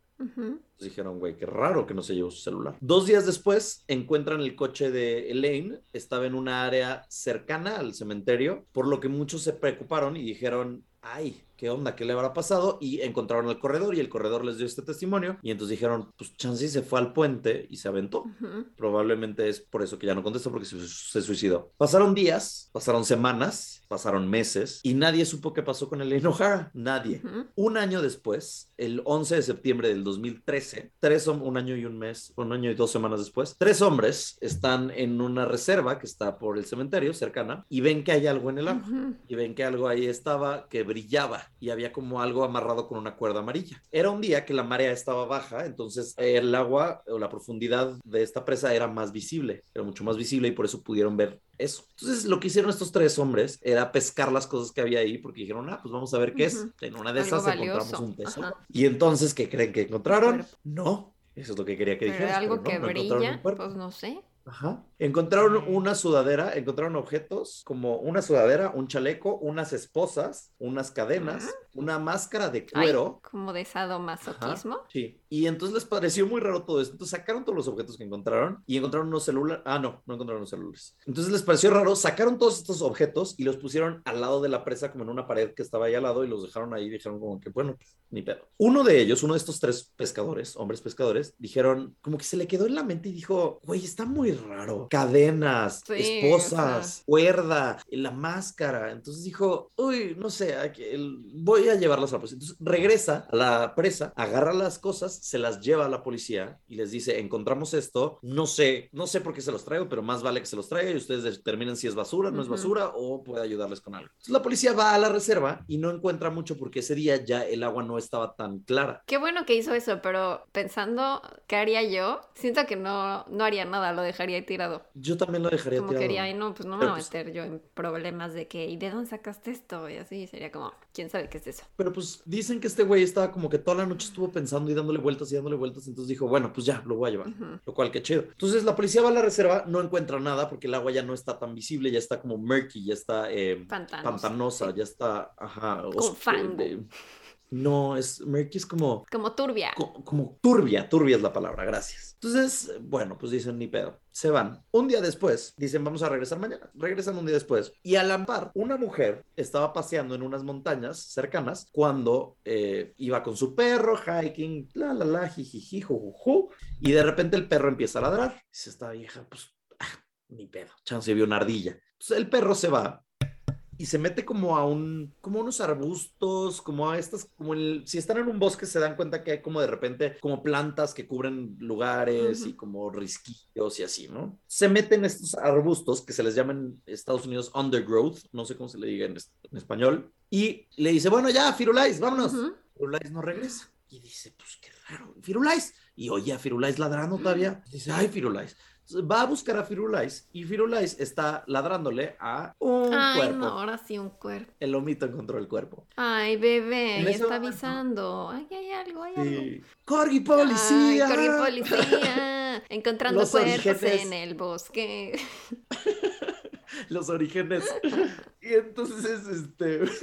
Dijeron, güey, qué raro que no se llevó su celular. Dos días después encuentran el coche de Elaine, estaba en una área cercana al cementerio, por lo que muchos se preocuparon y dijeron, ay, ¿qué onda? ¿Qué le habrá pasado? Y encontraron el corredor y el corredor les dio este testimonio y entonces dijeron, pues Chansey se fue al puente y se aventó.
Ujú.
Probablemente es por eso que ya no contestó porque se, se suicidó. Pasaron días, pasaron semanas, pasaron meses y nadie supo qué pasó con Elaine O'Hara. Nadie.
Ujú.
Un año después, el 11 de septiembre del 2013, tres un año y un mes, un año y dos semanas después, tres hombres están en una reserva que está por el cementerio cercana y ven que hay algo en el agua.
Ujú.
Y ven que algo ahí estaba que brillaba y había como algo amarrado con una cuerda amarilla. Era un día que la marea estaba baja, entonces el agua o la profundidad de esta presa era más visible, era mucho más visible y por eso pudieron ver eso. Entonces lo que hicieron estos tres hombres era pescar las cosas que había ahí porque dijeron, ah, pues vamos a ver qué es. En una de esas encontramos un tesoro.
Ajá.
Y entonces, ¿qué creen que encontraron? No. Eso es lo que quería que dijeras.
algo
pero
que
no,
brilla, pues no sé.
Ajá. Encontraron una sudadera, encontraron objetos como una sudadera, un chaleco, unas esposas, unas cadenas, una máscara de
Ay,
cuero.
como de
Ajá,
sadomasoquismo.
sí. Y entonces les pareció muy raro todo esto. Entonces sacaron todos los objetos que encontraron y encontraron unos celulares. Ah, no, no encontraron los celulares. Entonces les pareció raro, sacaron todos estos objetos y los pusieron al lado de la presa, como en una pared que estaba ahí al lado, y los dejaron ahí y dijeron como que, bueno, pues, ni pedo. Uno de ellos, uno de estos tres pescadores, hombres pescadores, dijeron, como que se le quedó en la mente y dijo, güey, está muy raro. Cadenas,
Sí,
esposas,
o sea.
cuerda, la máscara. Entonces dijo, uy, no sé, voy a llevarlas a la policía. Entonces regresa a la presa, agarra las cosas, se las lleva a la policía y les dice, encontramos esto, no sé, no sé por qué se los traigo, pero más vale que se los traiga y ustedes determinen si es basura, no es basura o puede ayudarles con algo. Entonces la policía va a la reserva y no encuentra mucho porque ese día ya el agua no estaba tan clara.
Qué bueno que hizo eso, pero pensando qué haría yo, siento que no, no haría nada, lo dejaría tirado.
Yo también lo dejaría
Como
tirado.
quería, ay no, pues no me
Pero,
voy a
pues-
meter yo en problemas de que, ¿y de dónde sacaste esto? Y así sería como, ¿quién sabe qué es eso?
Pero pues dicen que este güey estaba como que toda la noche estuvo pensando y dándole vueltas y dándole vueltas, entonces dijo, bueno, pues ya, lo voy a llevar. Lo cual, qué chido. Entonces la policía va a la reserva, no encuentra nada porque el agua ya no está tan visible, ya está como murky, ya está eh,
Pantanos.
pantanosa,
sí.
ya está, ajá.
Fango.
eh, no, es murky es como,
Como turbia.
co- como turbia, turbia es la palabra, gracias. Entonces, bueno, pues dicen ni pedo, se van. Un día después, dicen vamos a regresar mañana, regresan un día después. Y al ampar, una mujer estaba paseando en unas montañas cercanas cuando eh, iba con su perro, hiking, la la la, jijiji, jujuju, y de repente el perro empieza a ladrar. Dice esta vieja, pues, ah, ni pedo, chance vio una ardilla. Entonces el perro se va y se mete como a un, como a unos arbustos, como a estas, como el, si están en un bosque se dan cuenta que hay como de repente como plantas que cubren lugares
Ujú.
y como risquillos y así, ¿no? Se meten estos arbustos que se les llaman en Estados Unidos undergrowth, no sé cómo se le diga en, en español, y le dice, bueno, ya, Firulais, vámonos.
Ujú.
Firulais no regresa. Y dice, pues qué raro, Firulais. Y oye a Firulais ladrando todavía. Dice, ay, Firulais. Va a buscar a Firulais y Firulais está ladrándole a un
Ay,
cuerpo.
no, ahora sí un cuerpo.
El lomito encontró el cuerpo.
Ay, bebé, ya está
momento-
avisando. Ay, hay algo, hay algo.
Sí. ¡Corgi, policía!
Ay, corrí policía. <laughs> Encontrando
Los
cuerpos
orígenes.
en el bosque. <laughs>
Los orígenes. Y entonces, este... <laughs>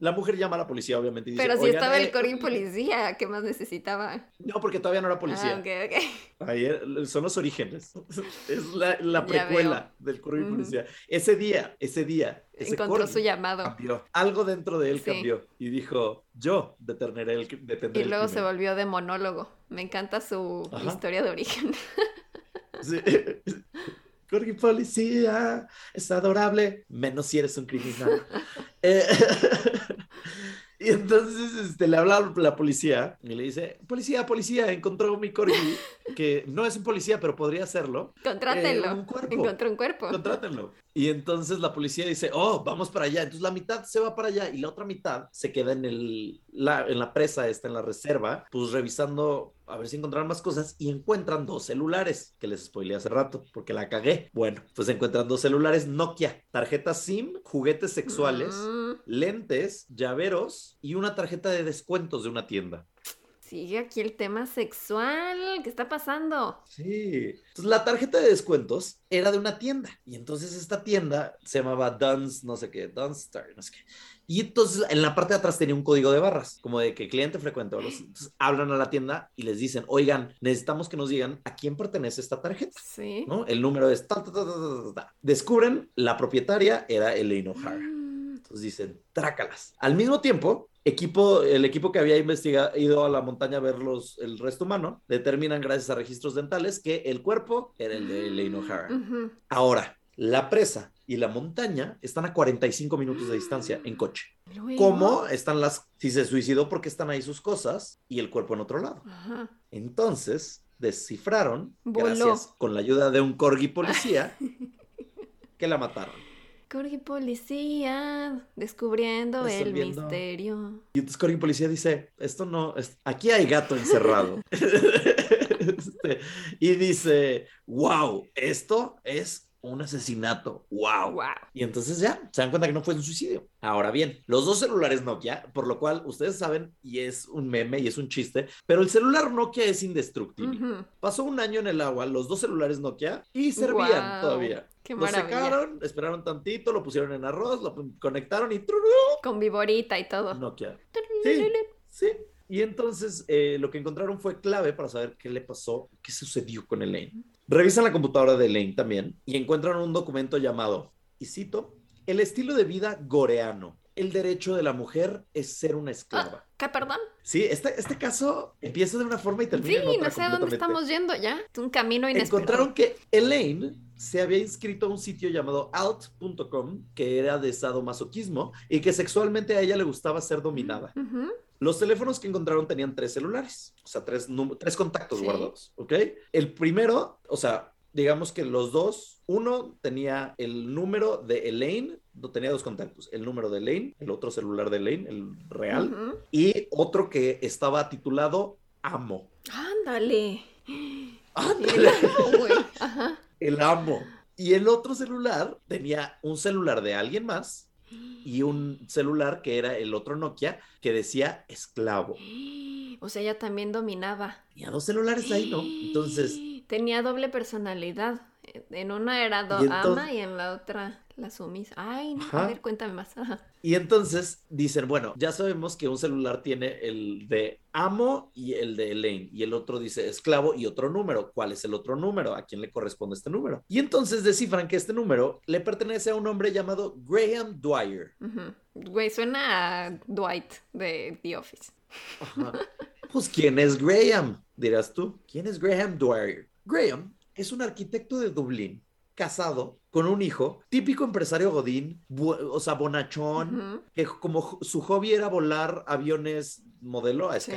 la mujer llama a la policía, obviamente, y dice,
Pero si
"Oigan,
estaba el
eh,
corrí policía, ¿qué más necesitaba?
No, porque todavía no era policía.
Ah, ok, ok.
Ayer son los orígenes. <laughs> Es la, precuela del
Ujú.
policía. Ese día, ese día, ese
Encontró su llamado.
cambió. Algo dentro de él
Sí.
cambió y dijo, yo detendré el, detendré
Y
el
luego se
crimen".
volvió de monólogo. Me encanta su
Ajá.
historia de origen. <laughs>
Sí. Corgi policía, es adorable, menos si eres un criminal. <laughs> Eh, <laughs> y entonces este, le habla a la policía y le dice, policía, policía, encontró mi corgi, que no es un policía, pero podría serlo.
Contrátenlo.
Eh, un cuerpo.
Encontró un cuerpo.
Contrátenlo. Y entonces la policía dice, oh, vamos para allá. Entonces la mitad se va para allá y la otra mitad se queda en, el, la, en la presa, está en la reserva, pues revisando a ver si encontraron más cosas y encuentran dos celulares, que les spoileé hace rato, porque la cagué. Bueno, pues encuentran dos celulares Nokia, tarjetas SIM, juguetes sexuales,
Mm,
lentes, llaveros y una tarjeta de descuentos de una tienda.
Sigue aquí el tema sexual. ¿Qué está pasando?
Sí. Entonces, la tarjeta de descuentos era de una tienda. Y entonces esta tienda se llamaba Duns, no sé qué, Dunstar, no sé qué. Y entonces en la parte de atrás tenía un código de barras, como de que cliente frecuente. o los- <gasps> Entonces hablan a la tienda y les dicen, oigan, necesitamos que nos digan a quién pertenece esta tarjeta.
Sí.
¿no? El número es ta, ta, ta. Descubren la propietaria era Elaine O'Hara.
Mm,
Entonces dicen, trácalas. Al mismo tiempo, equipo, el equipo que había investigado, ido a la montaña a ver los, el resto humano, determinan gracias a registros dentales que el cuerpo era el de Elaine O'Hara. Ahora, la presa y la montaña están a 45 minutos de distancia en coche.
Luego-
¿Cómo están las... Si se suicidó porque están ahí sus cosas y el cuerpo en otro lado.
Ajá.
Entonces, descifraron,
Voló.
gracias con la ayuda de un corgi policía, <laughs> que la mataron.
Corgi policía, descubriendo el misterio.
Y entonces Corgi Policía dice, esto no, es- aquí hay gato encerrado. <laughs> <laughs> Este, y dice, wow, esto es un asesinato, wow.
Wow.
Y entonces ya, se dan cuenta que no fue un suicidio. Ahora bien, los dos celulares Nokia, por lo cual ustedes saben, y es un meme y es un chiste, pero el celular Nokia es indestructible. Pasó un año en el agua, los dos celulares Nokia, y servían todavía.
Qué
lo
maravilla.
secaron, esperaron tantito, lo pusieron en arroz, lo conectaron y.
Con viborita y todo.
Nokia. Sí, sí. Y entonces eh, lo que encontraron fue clave para saber qué le pasó, qué sucedió con Elaine. Revisan la computadora de Elaine también y encuentran un documento llamado, y cito, el estilo de vida goreano. El derecho de la mujer es ser una esclava.
¿Qué, perdón?
Sí, este, este caso empieza de una forma y
Sí,
termina en otra
no sé a dónde estamos yendo ya. Es un camino inesperado.
Encontraron que Elaine se había inscrito a un sitio llamado alt.com que era de sadomasoquismo y que sexualmente a ella le gustaba ser dominada. Los teléfonos que encontraron tenían tres celulares, o sea, tres, tres contactos
Sí.
guardados, ¿ok? El primero, o sea, digamos que los dos, uno tenía el número de Elaine, no tenía dos contactos, el número de Elaine, el otro celular de Elaine, el real, y otro que estaba titulado Amo.
Ándale.
¡Ándale!
Amo. Ajá.
El amo. Y el otro celular tenía un celular de alguien más y un celular que era el otro Nokia que decía esclavo.
O sea, ella también dominaba.
Tenía dos celulares ahí, ¿no? Entonces, <gasps>
Tenía doble personalidad. En una era do
Y entonces-
ama y en la otra la sumisa. Ay, no,
Ajá.
a ver, cuéntame más. Ajá.
y entonces dicen, bueno, ya sabemos que un celular tiene el de amo y el de Elaine, y el otro dice esclavo y otro número. ¿Cuál es el otro número? ¿A quién le corresponde este número? Y entonces descifran que este número le pertenece a un hombre llamado Graham Dwyer.
Güey, suena a Dwight de The Office.
Ajá. Pues, ¿quién es Graham? Dirás tú. ¿Quién es Graham Dwyer? Graham es un arquitecto de Dublín, casado, con un hijo, típico empresario godín, o sea, bonachón, que como su hobby era volar aviones modelo a
Sí.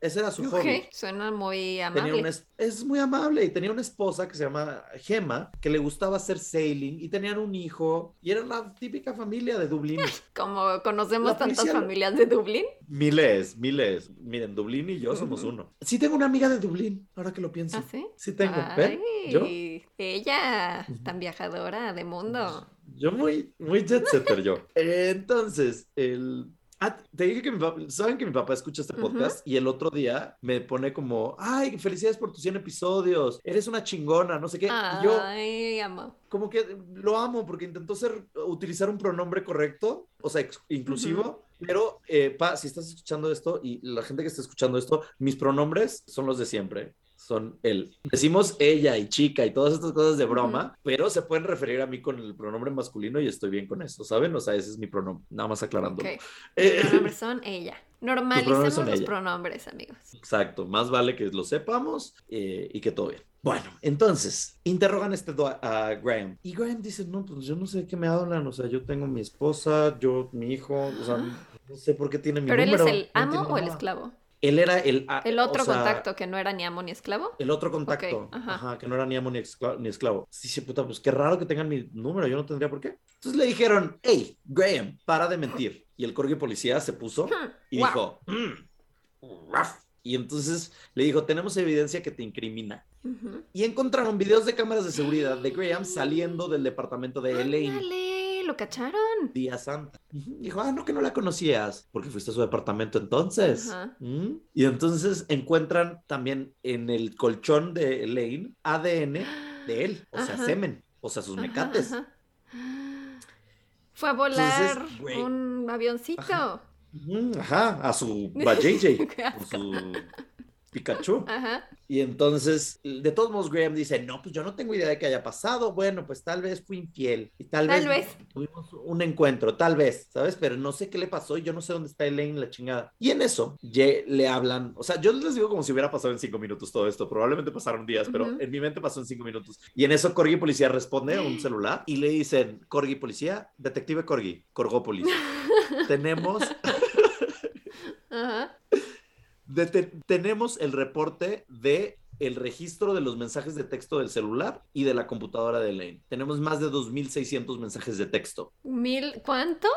Ese era su
Ok,
hobby.
suena muy
Tenía
amable.
una es, es muy amable y tenía una esposa que se llama Gemma, que le gustaba hacer sailing y tenían un hijo y era la típica familia de Dublín. <laughs>
Como conocemos
La
tantas
policía-
familias de Dublín.
miles, miles. Miren, Dublín y yo somos uno. Sí tengo una amiga de Dublín, ahora que lo pienso.
¿Ah, sí?
Sí tengo. ¿Ven? Yo,
Ay, ella, tan viajadora de mundo.
yo muy, muy jet setter yo. <laughs> Entonces, el... Ah, te dije que mi papá, saben que mi papá escucha este podcast y el otro día me pone como, ay, felicidades por tus 100 episodios, eres una chingona, no sé qué. Y yo
Ay, amo.
como que lo amo porque intentó ser, utilizar un pronombre correcto, o sea, inclusivo, pero, eh, pa, si estás escuchando esto y la gente que está escuchando esto, mis pronombres son los de siempre. Son él. Decimos ella y chica y todas estas cosas de broma, pero se pueden referir a mí con el pronombre masculino y estoy bien con eso, ¿saben? O sea, ese es mi pronombre, nada más aclarando.
Ok.
Eh, <laughs>
pronombres son ella. Normalicemos
son
los
ella.
pronombres, amigos.
Exacto, más vale que lo sepamos eh, y que todo bien. Bueno, entonces, interrogan este a Graham. Y Graham dice, no, pues yo no sé de qué me hablan, o sea, yo tengo mi esposa, yo, mi hijo, o sea, no sé por qué tiene mi
¿Pero él es
número.
el amo o el
nada".
esclavo?
Él era el...
El otro
o sea,
contacto que no era ni amo ni esclavo.
El otro contacto,
ajá.
ajá, que no era ni amo ni, escla- ni esclavo. Dice, puta, pues qué raro que tengan mi número, yo no tendría por qué. Entonces le dijeron, hey, Graham, para de mentir. Y el corgi policía se puso y
Guau.
dijo, "Mm, raf". y entonces le dijo, tenemos evidencia que te incrimina. Y encontraron videos de cámaras de seguridad de Graham saliendo del departamento de Elaine
lo cacharon.
día santa. Dijo, ah, no, que no la conocías, porque fuiste a su departamento entonces. Mm. Y entonces encuentran también en el colchón de Elaine ADN de él, o sea,
Ajá.
semen, o sea, sus mecates.
ajá. Fue a volar un avioncito.
Ajá, a su <laughs> JJ,
asco.
su Pikachu. <laughs>
Ajá.
Y entonces, de todos modos, Graham dice, no, pues yo no tengo idea de qué haya pasado. Bueno, pues tal vez fui infiel. Y tal,
Tal
vez,
vez.
tuvimos un encuentro, tal vez, ¿sabes? Pero no sé qué le pasó y yo no sé dónde está Elaine, la chingada. Y en eso, ye- le hablan, o sea, yo les digo como si hubiera pasado en cinco minutos todo esto. Probablemente pasaron días, pero
Ujú.
en mi mente pasó en cinco minutos. Y en eso, Corgi Policía responde a un <gasps> celular y le dicen, Corgi Policía, detective Corgi, Corgópolis. <laughs> Tenemos
Ajá. <laughs>
Dete- tenemos el reporte de el registro de los mensajes de texto del celular y de la computadora de Elaine. Tenemos más de 2.600 mensajes de texto.
¿Mil cuánto?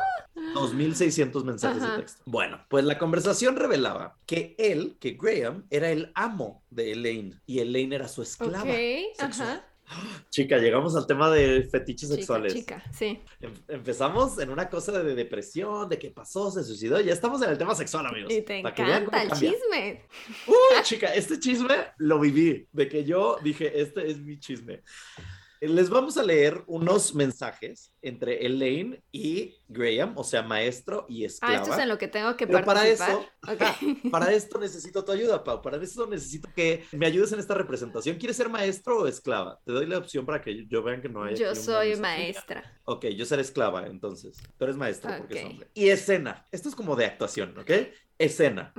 2.600 mensajes
Ajá.
de texto. Bueno, pues la conversación revelaba que él, que Graham, era el amo de Elaine y Elaine era su esclava.
Ok,
sexual.
ajá.
Chica, llegamos al tema de fetiches
Chica,
sexuales.
chica, sí.
Em- empezamos en una cosa de depresión, de qué pasó, se suicidó. Ya estamos en el tema sexual, amigos.
Y te
para
encanta el
cambia.
chisme.
Uy, chica, este chisme lo viví, de que yo dije, este es mi chisme. Les vamos a leer unos mensajes entre Elaine y Graham, o sea, maestro y
Ah,
esclava.
esto es en lo que tengo que
Pero para
participar.
eso,
Ok.
ajá, <laughs> para esto necesito tu ayuda, Pau. Para esto necesito que me ayudes en esta representación. ¿Quieres ser maestro o esclava? Te doy la opción para que yo vean que no hay.
Yo soy maestra.
Ok, yo seré esclava, entonces. Tú eres maestro porque es hombre. Y escena. Esto es como de actuación, ¿ok? Escena.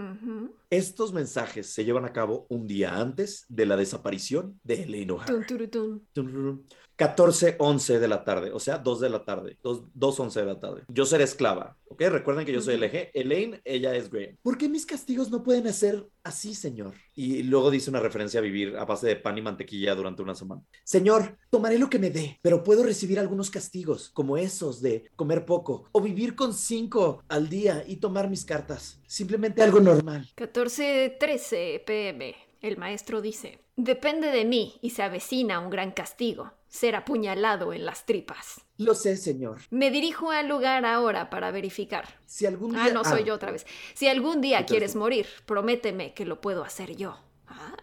Estos mensajes se llevan a cabo un día antes de la desaparición de Elaine O'Hara.
Tun, turutun.
14:11 de la tarde, o sea, 2 de la tarde, 2, 2:11 de la tarde. Yo seré esclava, ¿ok? Recuerden que yo soy el eje. Elaine, ella es Graham. ¿Por qué mis castigos no pueden ser así, señor? Y luego dice una referencia a vivir a base de pan y mantequilla durante una semana. Señor, tomaré lo que me dé, pero puedo recibir algunos castigos, como esos de comer poco o vivir con cinco al día y tomar mis cartas. Simplemente algo normal.
14:13 pm. El maestro dice: Depende de mí y se avecina un gran castigo: ser apuñalado en las tripas.
Lo sé, señor.
Me dirijo al lugar ahora para verificar.
Si algún día...
Ah, no soy yo otra vez. Si algún día
Entonces
quieres morir, prométeme que lo puedo hacer yo. Ah.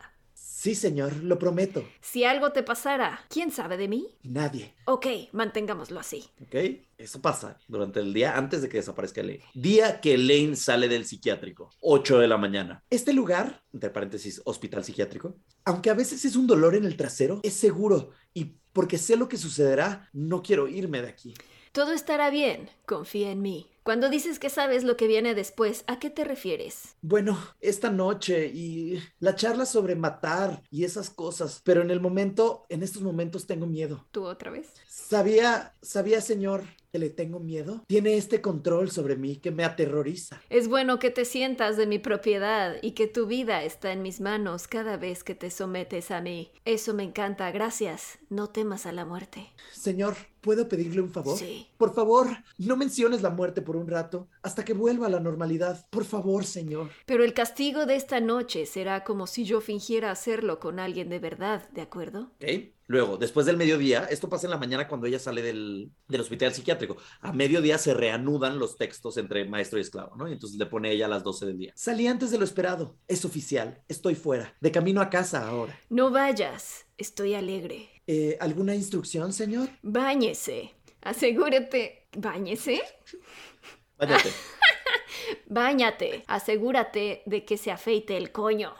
Sí, señor, lo prometo.
Si algo te pasara, ¿quién sabe de mí?
Nadie.
Ok, mantengámoslo así.
¿Ok? Eso pasa durante el día antes de que desaparezca Elaine. Día que Elaine sale del psiquiátrico, 8 de la mañana. Este lugar, entre paréntesis, hospital psiquiátrico, aunque a veces es un dolor en el trasero, es seguro y porque sé lo que sucederá, no quiero irme de aquí.
Todo estará bien, confía en mí. Cuando dices que sabes lo que viene después, ¿a qué te refieres?
Bueno, esta noche y la charla sobre matar y esas cosas, pero en el momento, en estos momentos tengo miedo.
¿Tú otra vez?
¿Sabía, sabía, señor, que le tengo miedo? Tiene este control sobre mí que me aterroriza.
Es bueno que te sientas de mi propiedad y que tu vida está en mis manos cada vez que te sometes a mí. Eso me encanta, gracias. No temas a la muerte.
Señor, ¿puedo pedirle un favor?
Sí.
Por favor, no menciones la muerte por un rato hasta que vuelva a la normalidad. Por favor, señor.
Pero el castigo de esta noche será como si yo fingiera hacerlo con alguien de verdad, ¿de acuerdo?
¿Ok? Luego, después del mediodía, esto pasa en la mañana cuando ella sale del, del hospital psiquiátrico. A mediodía se reanudan los textos entre maestro y esclavo, ¿no? Y entonces le pone ella a las 12 del día. Salí antes de lo esperado. Es oficial. Estoy fuera. De camino a casa ahora.
No vayas. Estoy alegre.
Eh, ¿Alguna instrucción, señor?
Báñese. Asegúrate. ¿Báñese?
Váyate. <laughs>
Báñate. Asegúrate de que se afeite el coño.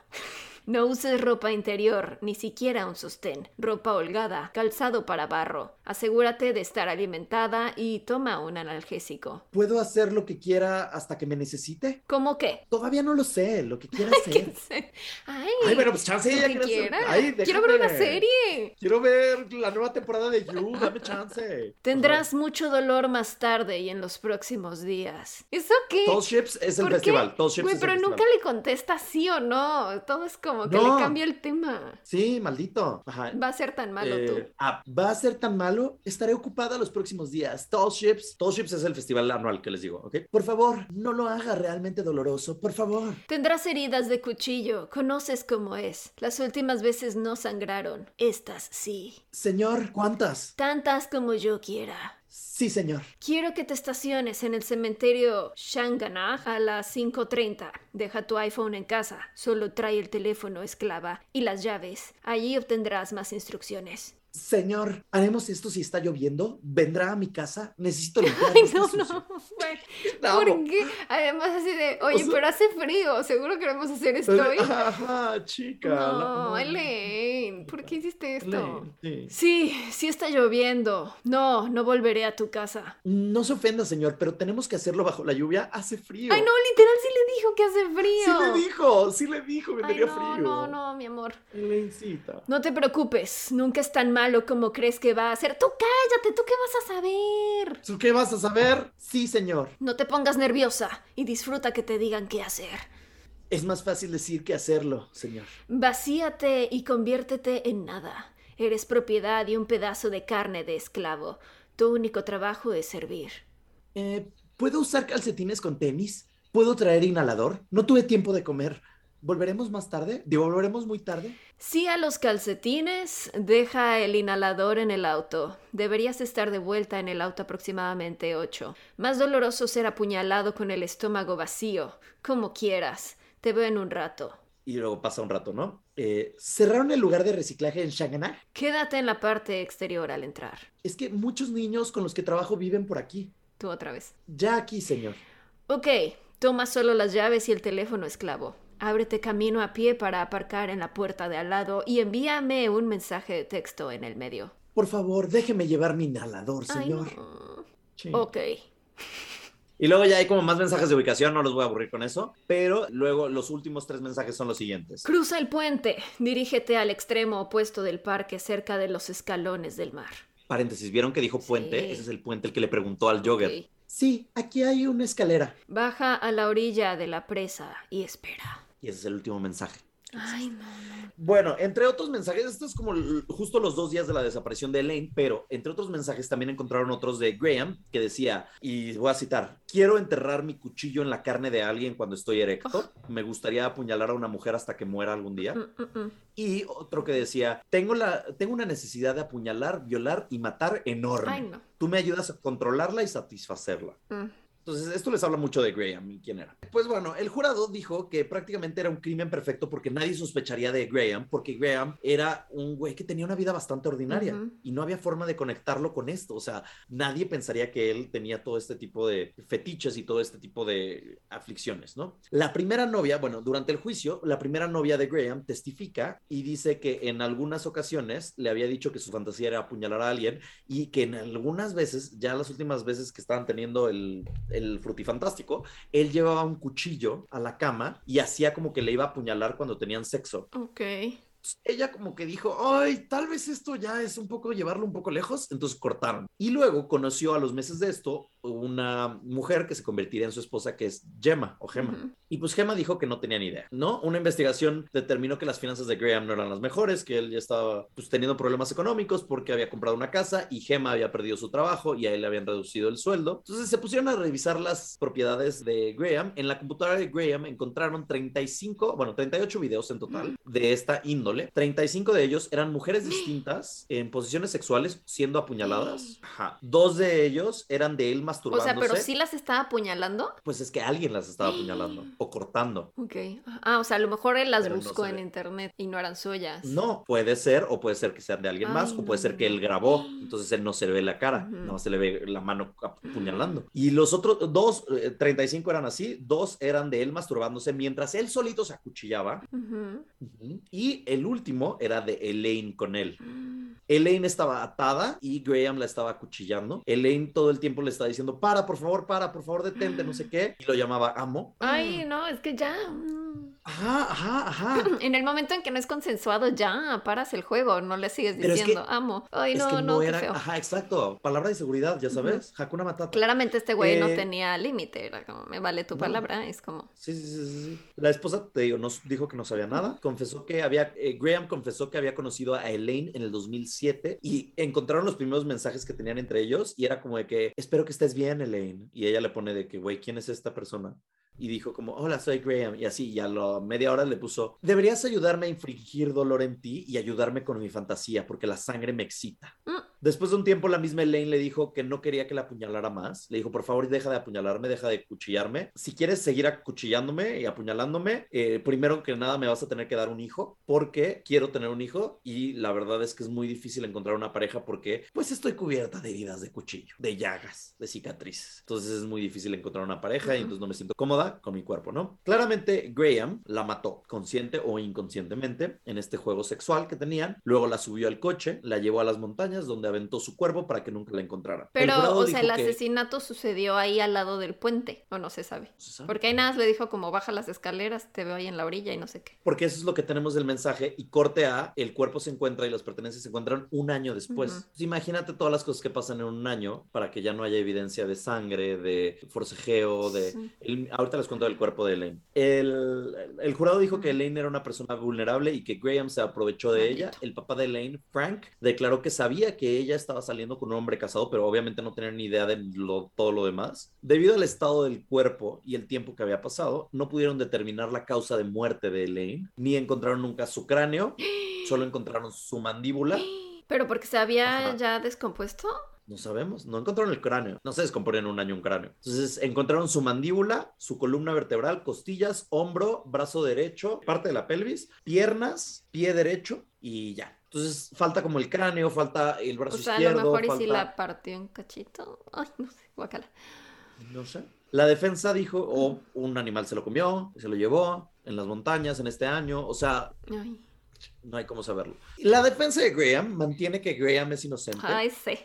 No uses ropa interior, ni siquiera un sostén, ropa holgada, calzado para barro. Asegúrate de estar alimentada y toma un analgésico.
¿Puedo hacer lo que quiera hasta que me necesite?
¿Cómo qué?
Todavía no lo sé, lo que quiera <laughs>
¿Qué
hacer.
sé? Ay,
Ay, bueno, pues chance
lo
ella
que
quiere hacer-
quiera.
Ay,
Quiero ver una serie.
Quiero ver la nueva temporada de You, dame chance.
Tendrás mucho dolor más tarde y en los próximos días. ¿Eso qué?
Tall Ships es el festival. Tall Ships es el
pero nunca
festival.
le contesta sí o no. Todo es como que
No.
le cambia el tema.
Sí, maldito. Ajá.
Va a ser tan malo
Eh,
tú.
ah, ¿Va a ser tan malo? Estaré ocupada los próximos días. Tall Ships. Tall Ships es el festival anual que les digo, ¿ok? Por favor, no lo haga realmente doloroso. Por favor.
Tendrás heridas de cuchillo. Conoces cómo es. Las últimas veces no sangraron. Estas sí.
Señor, ¿cuántas?
Tantas como yo quiera.
Sí, señor.
Quiero que te estaciones en el cementerio Shanganagh a las 5.30. Deja tu iPhone en casa. Solo trae el teléfono esclava y las llaves. Allí obtendrás más instrucciones.
Señor, ¿haremos esto si está lloviendo? ¿Vendrá a mi casa? Necesito limpiar.
Ay, no,
sucio".
no, <laughs> güey. ¿Por qué? Además así de, oye,
O sea-
pero hace frío, seguro queremos hacer esto hoy. <laughs>
Ajá, chica.
No, Elaine, ¿por qué hiciste esto?
Elaine, sí.
Sí, sí está lloviendo. No, no volveré a tu casa.
No se ofenda, señor, pero tenemos que hacerlo bajo la lluvia. Hace frío.
Ay, no, literal sí le dijo que hace frío.
Sí le dijo, sí le dijo que
Ay,
tenía
no,
frío.
no, no, mi amor.
Elaincita.
No te preocupes, nunca es tan malo como crees que va a ser. Tú cállate, ¿tú qué vas a saber?
¿Tú qué vas a saber? Sí, señor.
No te pongas nerviosa y disfruta que te digan qué hacer.
Es más fácil decir que hacerlo, señor.
Vacíate y conviértete en nada. Eres propiedad de un pedazo de carne de esclavo. Tu único trabajo es servir.
Eh, ¿Puedo usar calcetines con tenis? ¿Puedo traer inhalador? No tuve tiempo de comer. ¿Volveremos más tarde? Digo, ¿volveremos muy tarde?
Sí a los calcetines, deja el inhalador en el auto. Deberías estar de vuelta en el auto aproximadamente 8. Más doloroso ser apuñalado con el estómago vacío. Como quieras. Te veo en un rato.
Y luego pasa un rato, ¿no? Eh, ¿Cerraron el lugar de reciclaje en Shanghái?
Quédate en la parte exterior al entrar.
Es que muchos niños con los que trabajo viven por aquí.
Tú otra vez.
Ya aquí, señor.
Ok, toma solo las llaves y el teléfono esclavo. Ábrete camino a pie para aparcar en la puerta de al lado y envíame un mensaje de texto en el medio.
Por favor, déjeme llevar mi inhalador,
Ay,
señor.
no.
Sí.
Ok.
Y luego ya hay como más mensajes de ubicación, no los voy a aburrir con eso, pero luego los últimos tres mensajes son los siguientes.
Cruza el puente. Dirígete al extremo opuesto del parque cerca de los escalones del mar.
Paréntesis, ¿vieron que dijo puente?
Sí.
Ese es el puente el que le preguntó al jogger. Sí, aquí hay una escalera.
Baja a la orilla de la presa y espera.
Y ese es el último mensaje.
Ay, no, no.
Bueno, entre otros mensajes, esto es como justo los dos días de la desaparición de Elaine, pero entre otros mensajes también encontraron otros de Graham que decía, y voy a citar, quiero enterrar mi cuchillo en la carne de alguien cuando estoy erecto, me gustaría apuñalar a una mujer hasta que muera algún día.
Mm, mm, mm.
Y otro que decía, tengo, la, tengo una necesidad de apuñalar, violar y matar enorme.
Ay, no.
Tú me ayudas a controlarla y satisfacerla. Entonces, esto les habla mucho de Graham y quién era. Pues bueno, el jurado dijo que prácticamente era un crimen perfecto porque nadie sospecharía de Graham, porque Graham era un güey que tenía una vida bastante ordinaria y no había forma de conectarlo con esto. O sea, nadie pensaría que él tenía todo este tipo de fetiches y todo este tipo de aflicciones, ¿no? La primera novia, bueno, durante el juicio, la primera novia de Graham testifica y dice que en algunas ocasiones le había dicho que su fantasía era apuñalar a alguien y que en algunas veces, ya las últimas veces que estaban teniendo el, el frutifantástico, él llevaba un cuchillo a la cama y hacía como que le iba a apuñalar cuando tenían sexo.
Ok.
Ella como que dijo, ay, tal vez esto ya es un poco llevarlo un poco lejos, entonces cortaron. Y luego conoció a los meses de esto una mujer que se convertiría en su esposa, que es Gemma o Gemma.
Ujú.
Y pues Gemma dijo que no tenía ni idea, ¿no? Una investigación determinó que las finanzas de Graham no eran las mejores, que él ya estaba pues teniendo problemas económicos porque había comprado una casa y Gemma había perdido su trabajo y a él le habían reducido el sueldo. Entonces se pusieron a revisar las propiedades de Graham. En la computadora de Graham encontraron 35, bueno, 38 videos en total de esta índole. 35 de ellos eran mujeres distintas en posiciones sexuales siendo apuñaladas. <gasps> Ajá. Dos de ellos eran de él
O
masturbándose.
sea, pero sí las estaba apuñalando.
Pues es que alguien las estaba apuñalando <gasps> o cortando.
Ok. Ah, o sea, a lo mejor él las
Pero no
buscó
se
en internet y no eran suyas.
No, puede ser, o puede ser que sean de alguien más,
Ay,
o puede
no,
ser que
no.
él grabó, <gasps> entonces él no se le ve la cara,
Ujú.
no se le ve la mano apuñalando. <gasps> Y los otros dos, eh, 35 eran así, dos eran de él masturbándose mientras él solito se acuchillaba,
Ujú.
Ujú. y el último era de Elaine con él. Elaine estaba atada y Graham la estaba acuchillando. Elaine todo el tiempo le estaba diciendo, para, por favor, para, por favor, detente, no sé qué, y lo llamaba amo.
Ay, no, es que ya.
Ajá, ajá, ajá. <clears throat>
En el momento en que no es consensuado, ya paras el juego, no le sigues
Pero es
diciendo
que-
amo. Ay,
es
no,
que no, era,
feo.
ajá, exacto, palabra de seguridad, ya sabes, Hakuna Matata.
Claramente este güey no
Eh,
tenía límite, era como, me vale tu
no.
palabra, es como...
Sí, sí, sí, sí, sí. La esposa, te digo, nos dijo que no sabía nada. Confesó que había, eh, Graham confesó que había conocido a Elaine en el 2007 y encontraron los primeros mensajes que tenían entre ellos y era como de que, espero que estés bien, Elaine. Y ella le pone de que, güey, ¿quién es esta persona? Y dijo como, hola, soy Graham. Y así, y a la media hora le puso, deberías ayudarme a infringir dolor en ti y ayudarme con mi fantasía porque la sangre me excita.
mm,
Después de un tiempo, la misma Elaine le dijo que no quería que la apuñalara más. Le dijo, por favor, deja de apuñalarme, deja de cuchillarme. Si quieres seguir acuchillándome y apuñalándome, eh, primero que nada me vas a tener que dar un hijo porque quiero tener un hijo y la verdad es que es muy difícil encontrar una pareja porque pues estoy cubierta de heridas de cuchillo, de llagas, de cicatrices. Entonces es muy difícil encontrar una pareja y entonces no me siento cómoda con mi cuerpo, ¿no? Claramente Graham la mató, consciente o inconscientemente, en este juego sexual que tenían. Luego la subió al coche, la llevó a las montañas donde aventó su cuerpo para que nunca la encontraran. El
Pero, o sea, el
que-
asesinato sucedió ahí al lado del puente, o no se sabe.
¿Se sabe?
Porque ahí nada más le dijo como baja las escaleras, te veo ahí en la orilla y no sé qué.
Porque eso es lo que tenemos del mensaje y corte A, el cuerpo se encuentra y las pertenencias se encuentran un año después. Imagínate todas las cosas que pasan en un año para que ya no haya evidencia de sangre, de forcejeo, de...
Sí.
el- ahorita les cuento del cuerpo de Elaine. El, el jurado dijo que. Elaine era una persona vulnerable y que Graham se aprovechó de ella. El papá de Elaine, Frank, declaró que sabía que ella estaba saliendo con un hombre casado, pero obviamente no tenía ni idea de lo- todo lo demás. Debido al estado del cuerpo y el tiempo que había pasado, no pudieron determinar la causa de muerte de Elaine, ni encontraron nunca su cráneo, <gasps> solo encontraron su mandíbula. <gasps>
Pero porque se había
Ajá.
ya descompuesto.
No sabemos, no encontraron el cráneo. No se descompone en un año un cráneo. Entonces encontraron su mandíbula, su columna vertebral, costillas, hombro, brazo derecho, parte de la pelvis, piernas, pie derecho y ya. Entonces falta como el cráneo, falta el
O
brazo
sea, a
izquierdo,
lo mejor y si la partió en cachito. Ay, no sé, guacala.
No sé. La defensa dijo, o un animal se lo comió, se lo llevó en las montañas en este año, o sea,
Ay,
no hay cómo saberlo. La defensa de Graham mantiene que Graham es inocente.
ay sí.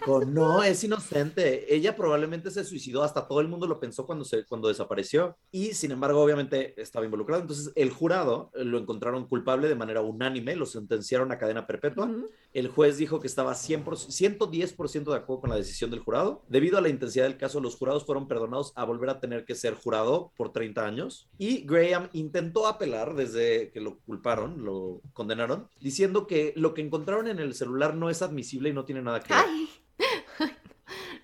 Dijo, no, es inocente. Ella probablemente se suicidó, hasta todo el mundo lo pensó cuando, se, cuando desapareció. Y sin embargo, obviamente estaba involucrado. Entonces, el jurado lo encontraron culpable de manera unánime, lo sentenciaron a cadena perpetua. El juez dijo que estaba 100%, 110% de acuerdo con la decisión del jurado. Debido a la intensidad del caso, los jurados fueron perdonados a volver a tener que ser jurado por 30 años. Y Graham intentó apelar desde que lo culparon, lo condenaron, diciendo que lo que encontraron en el celular no es admisible y no tiene nada que ver.
Ay. <laughs>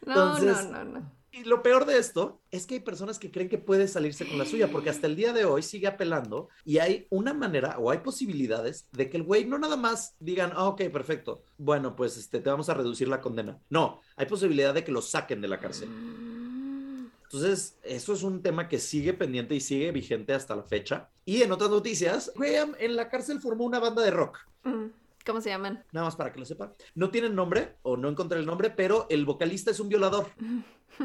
No,
Entonces-
no, no, no.
Y lo peor de esto es que hay personas que creen que puede salirse con la suya, porque hasta el día de hoy sigue apelando y hay una manera o hay posibilidades de que el güey no nada más digan, ah, ok, perfecto, bueno, pues este, te vamos a reducir la condena. No, hay posibilidad de que lo saquen de la cárcel.
Mm.
Entonces, eso es un tema que sigue pendiente y sigue vigente hasta la fecha. Y en otras noticias, Graham en la cárcel formó una banda de rock.
Mm. ¿Cómo se llaman?
Nada más para que lo sepan. No tienen nombre o no encontré el nombre, pero el vocalista es un violador. <laughs>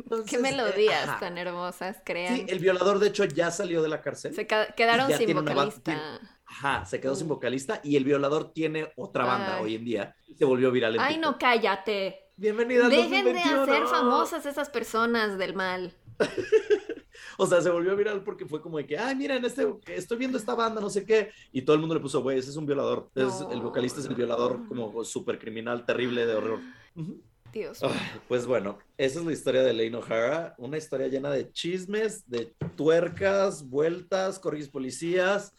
Entonces,
Qué
eh,
melodías
ajá.
tan hermosas
Sí,
crean.
el violador de hecho ya salió de la cárcel.
Se quedaron sin vocalista.
Ajá, se quedó sin
Mm.
vocalista y el violador tiene otra banda
Ay.
hoy en día. Se volvió viral en
Ay,
TikTok.
no, cállate.
Bienvenida al
Dejen de
2021.
hacer famosas esas personas del mal. <laughs>
O sea, se volvió viral porque fue como de que, ay, miren, este, estoy viendo esta banda, no sé qué. Y todo el mundo le puso, güey, ese es un violador. Es- el vocalista es el violador como súper criminal, terrible, de horror.
Dios.
Ay, pues bueno, esa es la historia de Lane O'Hara. Una historia llena de chismes, de tuercas, vueltas, corgis policías,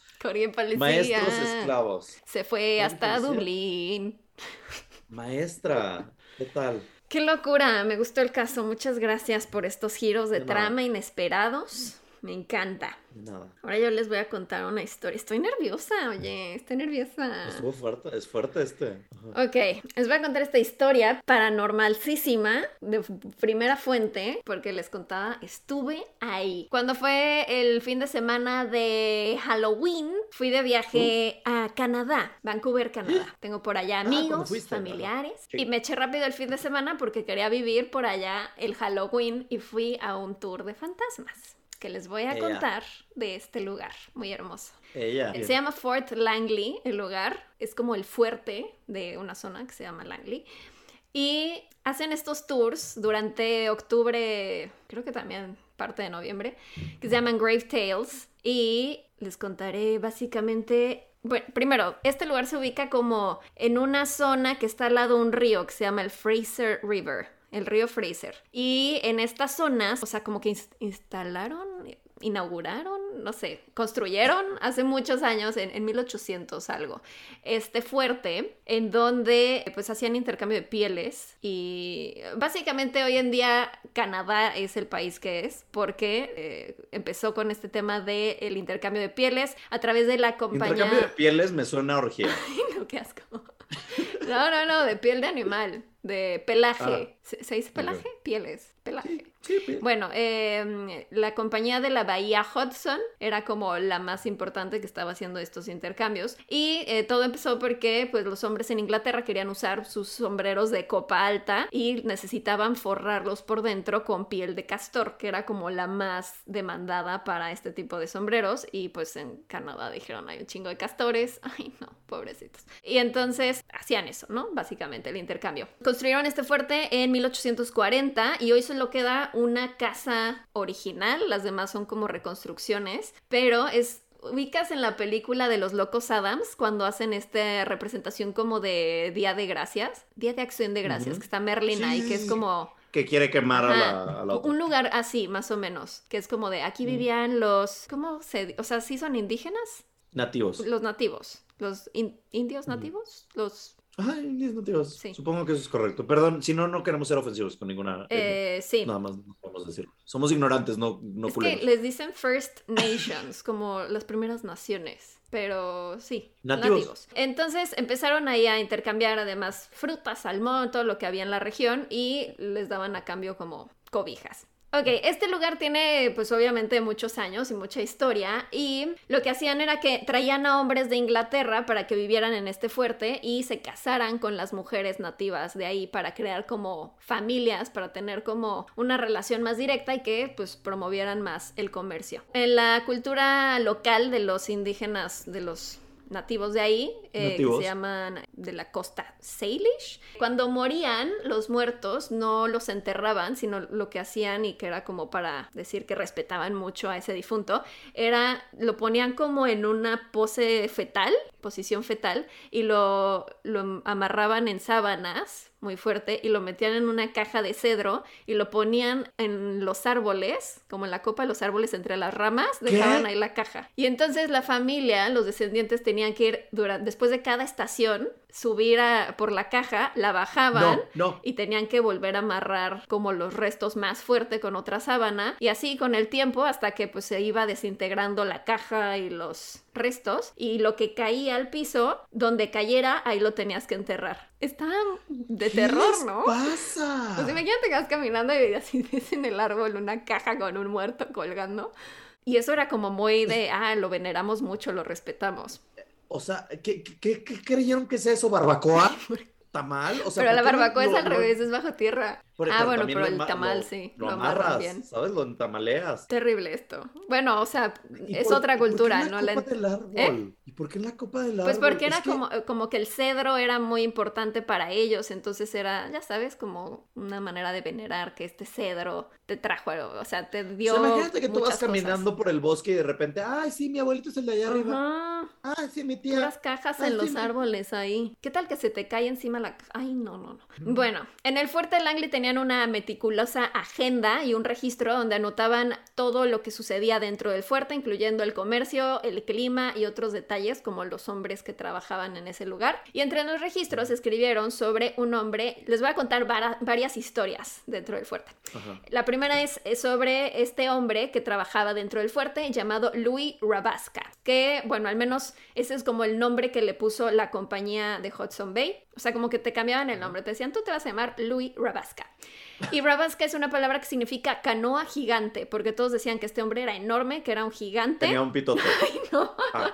policía.
maestros esclavos.
Se fue hasta
policía.
Dublín.
Maestra, ¿qué tal?
Qué locura, me gustó el caso. Muchas gracias por estos giros de trama inesperados. Me encanta.
Nada.
Ahora yo les voy a contar una historia. Estoy nerviosa, oye, estoy nerviosa.
Estuvo fuerte, es fuerte este. Ajá.
Ok, les voy a contar esta historia paranormalísima de primera fuente, porque les contaba, estuve ahí. Cuando fue el fin de semana de Halloween, fui de viaje a Canadá, Vancouver, Canadá. <gasps> Tengo por allá.
Ah, ¿cuándo
amigos,
fuiste?
familiares, y me eché rápido el fin de semana porque quería vivir por allá el Halloween y fui a un tour de fantasmas. Que les voy a contar de este lugar muy hermoso.
Ella.
Se llama Fort Langley, el lugar. Es como el fuerte de una zona que se llama Langley. Y hacen estos tours durante octubre, creo que también parte de noviembre, que se llaman Grave Tales. Y les contaré básicamente... Bueno, primero, este lugar se ubica como en una zona que está al lado de un río que se llama el Fraser River, el río Fraser. Y en estas zonas, o sea, como que ins- instalaron, inauguraron, no sé, construyeron hace muchos años, en, en 1800 algo, este fuerte en donde pues hacían intercambio de pieles y básicamente hoy en día Canadá es el país que es porque eh, empezó con este tema del el intercambio de pieles a través de la compañía...
Intercambio de pieles me suena a orgía. <laughs>
No, qué asco. No, no, no, de piel de animal, de pelaje.
Ah.
¿Se, se dice pelaje? Pieles, pelaje.
Sí, sí.
Bueno, eh, la compañía de la Bahía Hudson era como la más importante que estaba haciendo estos intercambios. Y eh, todo empezó porque pues, los hombres en Inglaterra querían usar sus sombreros de copa alta y necesitaban forrarlos por dentro con piel de castor, que era como la más demandada para este tipo de sombreros. Y pues en Canadá dijeron, hay un chingo de castores. <laughs> Ay, no, pobrecitos. Y entonces hacían eso, ¿no? Básicamente el intercambio. Construyeron este fuerte en 1840 y hoy solo queda una casa original, las demás son como reconstrucciones, pero es ubicas en la película de los locos Adams cuando hacen esta representación como de Día de Gracias, Día de Acción de Gracias, que está Merlin
Sí,
ahí, que es como
Que quiere quemar a la, a la otra.
un lugar así, más o menos, que es como de aquí
Mm.
vivían los, ¿cómo se, o sea, sí son indígenas,
Nativos.
los nativos, los in- indios nativos, los,
Ajá, indios nativos.
Sí.
Supongo que eso es correcto. Perdón, si no, no queremos ser ofensivos con ninguna.
eh, sí.
Nada más no podemos decirlo. Somos ignorantes, no, no
es que les dicen First Nations, <laughs> como las primeras naciones. Pero sí,
Nativos.
Entonces empezaron ahí a intercambiar además frutas, salmón, todo lo que había en la región y les daban a cambio como cobijas. Ok, este lugar tiene pues obviamente muchos años y mucha historia y lo que hacían era que traían a hombres de Inglaterra para que vivieran en este fuerte y se casaran con las mujeres nativas de ahí para crear como familias, para tener como una relación más directa y que pues promovieran más el comercio. En la cultura local de los indígenas, de los nativos de ahí, eh, que se llaman de la costa Salish. Cuando morían los muertos, no los enterraban, sino lo que hacían y que era como para decir que respetaban mucho a ese difunto, era lo ponían como en una pose fetal, posición fetal, y lo, lo amarraban en sábanas muy fuerte y lo metían en una caja de cedro y lo ponían en los árboles, como en la copa de los árboles entre las ramas,
¿Qué?
dejaban ahí la caja. Y entonces la familia, los descendientes tenían que ir durante, después de cada estación, subir a- por la caja, la bajaban
No, no.
y tenían que volver a amarrar como los restos más fuerte con otra sábana y así con el tiempo hasta que pues se iba desintegrando la caja y los restos y lo que caía al piso donde cayera ahí lo tenías que enterrar está de
¿Qué
terror
les
no
pasa?
pues imagínate que vas caminando y así <laughs> ves en el árbol una caja con un muerto colgando y eso era como muy de ah lo veneramos mucho lo respetamos
O sea, ¿qué, qué, qué creyeron que es eso? ¿Barbacoa? <laughs> ¿Tamal? O sea,
pero la
¿por qué no
barbacoa es al revés es bajo tierra Ah bueno pero el
ama-
tamal
lo-
sí
Lo amarras,
bien
¿sabes? Lo entamaleas.
Terrible esto. Bueno, o sea,
¿Y
es
por-
otra cultura, ¿no?
la copa del árbol?
¿Eh?
¿Y por qué en la copa del árbol?
Pues porque era
que-
como, como que el cedro era muy importante para ellos, entonces era, ya sabes, como una manera de venerar que este cedro te trajo, o sea, te
O
dio.
sea, imagínate que tú vas
cosas.
caminando por el bosque y de repente, ay, sí, mi abuelito es el de allá arriba.
Ajá.
Ah, sí, mi tía.
Puras cajas
Ay,
en
sí,
los
mi-
árboles ahí. ¿Qué tal que se te cae encima la caja? Ay, no, no, no. Bueno, en el fuerte Langley tenían una meticulosa agenda y un registro donde anotaban todo lo que sucedía dentro del fuerte, incluyendo el comercio, el clima y otros detalles como los hombres que trabajaban en ese lugar. Y entre los registros escribieron sobre un hombre, les voy a contar varias historias dentro del fuerte.
Ajá.
La primera es sobre este hombre que trabajaba dentro del fuerte llamado Louis Rabasca, que bueno, al menos ese es como el nombre que le puso la compañía de Hudson Bay. O sea, como que te cambiaban el nombre, te decían tú te vas a llamar Louis Rabasca. Y Rabasca es una palabra que significa canoa gigante, porque todos decían que este hombre era enorme, que era un gigante.
Tenía un pitote. <laughs>
no.
Ah,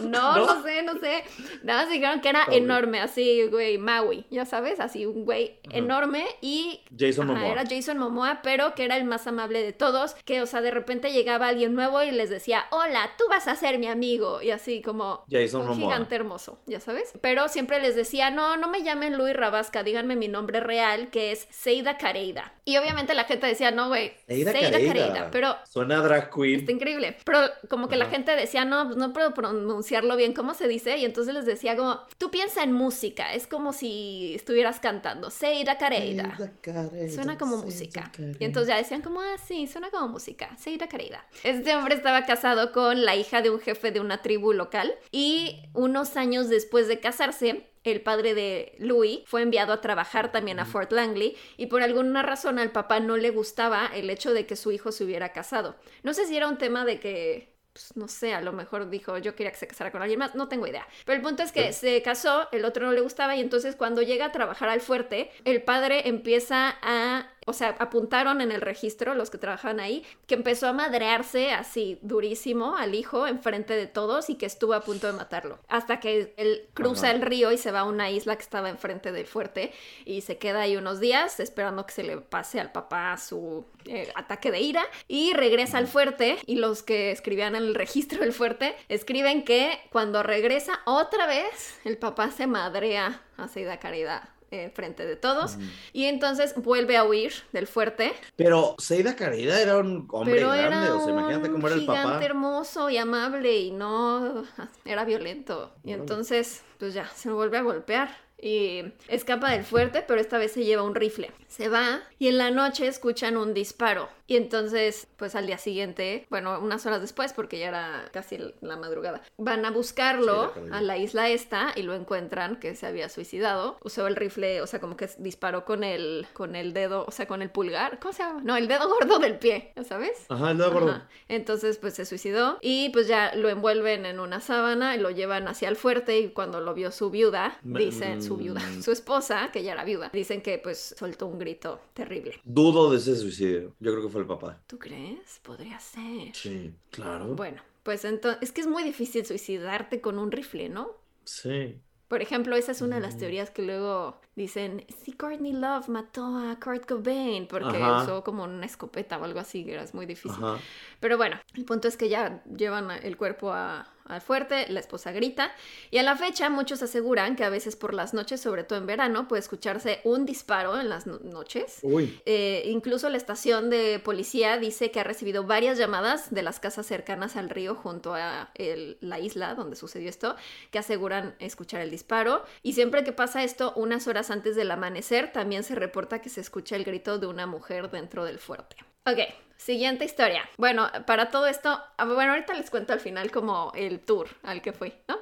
No,
¿No?
no, sé, no sé. Nada más dijeron que era enorme, así, güey, Maui, ya sabes, así un güey enorme y
Jason
Ajá,
Momoa.
era Jason Momoa, pero que era el más amable de todos, que, o sea, de repente llegaba alguien nuevo y les decía, hola, tú vas a ser mi amigo, y así como
Jason
un
Momoa.
gigante hermoso, ya sabes. Pero siempre les decía, no, no me llamen Luis Rabasca, díganme mi nombre real, que es Seida Careida. Y obviamente la gente decía, no, güey,
Seida
Seida
Careida.
Careida, pero
Suena drag queen.
Está increíble. Pero como que la gente decía, no, no puedo pronunciarlo bien, ¿cómo se dice? Y entonces les decía como, tú piensa en música, es como si estuvieras cantando, Seida Careida.
Seida Careida,
Suena como
Seida
música.
Careida.
Y entonces ya decían como, ah, sí, suena como música. Seida Careida. Este hombre estaba casado con la hija de un jefe de una tribu local y unos años después de casarse, el padre de Louis fue enviado a trabajar también a Fort Langley y por alguna razón al papá no le gustaba el hecho de que su hijo se hubiera casado. No sé si era un tema de que pues, no sé, a lo mejor dijo, yo quería que se casara con alguien más, no tengo idea. Pero el punto es que se casó, el otro no le gustaba y entonces cuando llega a trabajar al fuerte, el padre empieza a o sea, apuntaron en el registro los que trabajaban ahí, que empezó a madrearse así durísimo al hijo enfrente de todos y que estuvo a punto de matarlo. Hasta que él cruza el río y se va a una isla que estaba enfrente del fuerte y se queda ahí unos días esperando que se le pase al papá su eh, ataque de ira y regresa al fuerte y los que escribían en el registro del fuerte escriben que cuando regresa otra vez el papá se madrea a Seida Caridad eh, frente de todos. Y entonces vuelve a huir del fuerte.
Pero Seida Caridad era un hombre
Pero
grande,
era
o sea, imagínate cómo era el papá.
gigante hermoso y amable y no <laughs> era violento. Y entonces, pues ya, se vuelve a golpear. Y escapa del fuerte, pero esta vez se lleva un rifle. Se va y en la noche escuchan un disparo. Y entonces, pues al día siguiente, bueno, unas horas después, porque ya era casi la madrugada, van a buscarlo
Sí, la
a la isla esta y lo encuentran que se había suicidado. Usó el rifle, o sea, como que disparó con el, con el dedo, o sea, con el pulgar. ¿Cómo se llama? No, el dedo gordo del pie, ¿ya sabes?
Ajá, el dedo gordo.
Entonces, pues se suicidó y pues ya lo envuelven en una sábana y lo llevan hacia el fuerte y cuando lo vio su viuda, dicen, su viuda,
mm.
su esposa, que ya era viuda, dicen que pues soltó un grito terrible.
Dudo de ese suicidio. Yo creo que fue el papá.
¿Tú crees? Podría ser.
Sí, claro.
Bueno, pues entonces, es que es muy difícil suicidarte con un rifle, ¿no?
Sí.
Por ejemplo, esa es una de las
Mm.
teorías que luego dicen, si Courtney Love mató a Kurt Cobain porque
Ajá.
usó como una escopeta o algo así, que era muy difícil.
Ajá.
Pero bueno, el punto es que ya llevan el cuerpo a- al fuerte, la esposa grita y a la fecha muchos aseguran que a veces por las noches, sobre todo en verano, puede escucharse un disparo en las no- noches.
Uy.
Eh, incluso la estación de policía dice que ha recibido varias llamadas de las casas cercanas al río junto a el- la isla donde sucedió esto, que aseguran escuchar el disparo. Y siempre que pasa esto, unas horas antes del amanecer, también se reporta que se escucha el grito de una mujer dentro del fuerte. Ok, siguiente historia. Bueno, para todo esto, ah, bueno, ahorita les cuento al final como el tour al que fui, ¿no?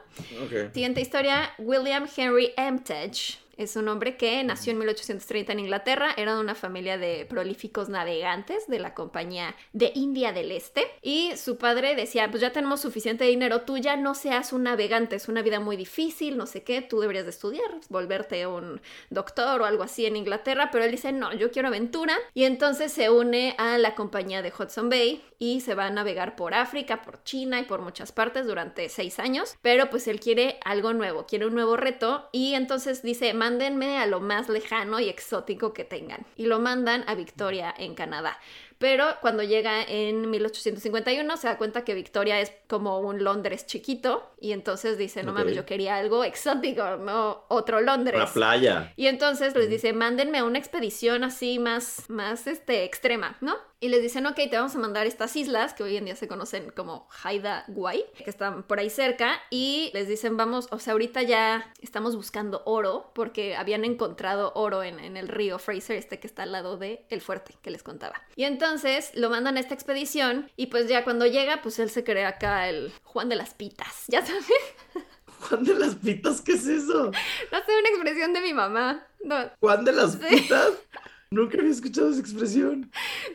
Ok.
Siguiente historia, William Henry Emtage. Es un hombre que nació en 1830 en Inglaterra, era de una familia de prolíficos navegantes de la compañía de India del Este y su padre decía, pues ya tenemos suficiente dinero, tú ya no seas un navegante, es una vida muy difícil, no sé qué, tú deberías de estudiar, volverte un doctor o algo así en Inglaterra, pero él dice, no, yo quiero aventura y entonces se une a la compañía de Hudson Bay y se va a navegar por África, por China y por muchas partes durante seis años, pero pues él quiere algo nuevo, quiere un nuevo reto y entonces dice, mándenme a lo más lejano y exótico que tengan. Y lo mandan a Victoria en Canadá. Pero cuando llega en 1851 se da cuenta que Victoria es como un Londres chiquito y entonces dice, no mames, yo quería algo exótico, no otro Londres.
La playa.
Y entonces les dice, mándenme a una expedición así más, más este, extrema, ¿no? Y les dicen, ok, te vamos a mandar estas islas que hoy en día se conocen como Haida Guay, que están por ahí cerca, y les dicen, vamos, o sea, ahorita ya estamos buscando oro, porque habían encontrado oro en, en el río Fraser, este que está al lado de el fuerte que les contaba. Y entonces lo mandan a esta expedición, y pues ya cuando llega, pues él se cree acá el Juan de las Pitas, ya sabes, <laughs>
Juan de las Pitas, ¿qué es eso? <laughs>
no sé, una expresión de mi mamá. No,
Juan de las
Sí.
Pitas. <laughs> Nunca había escuchado esa expresión.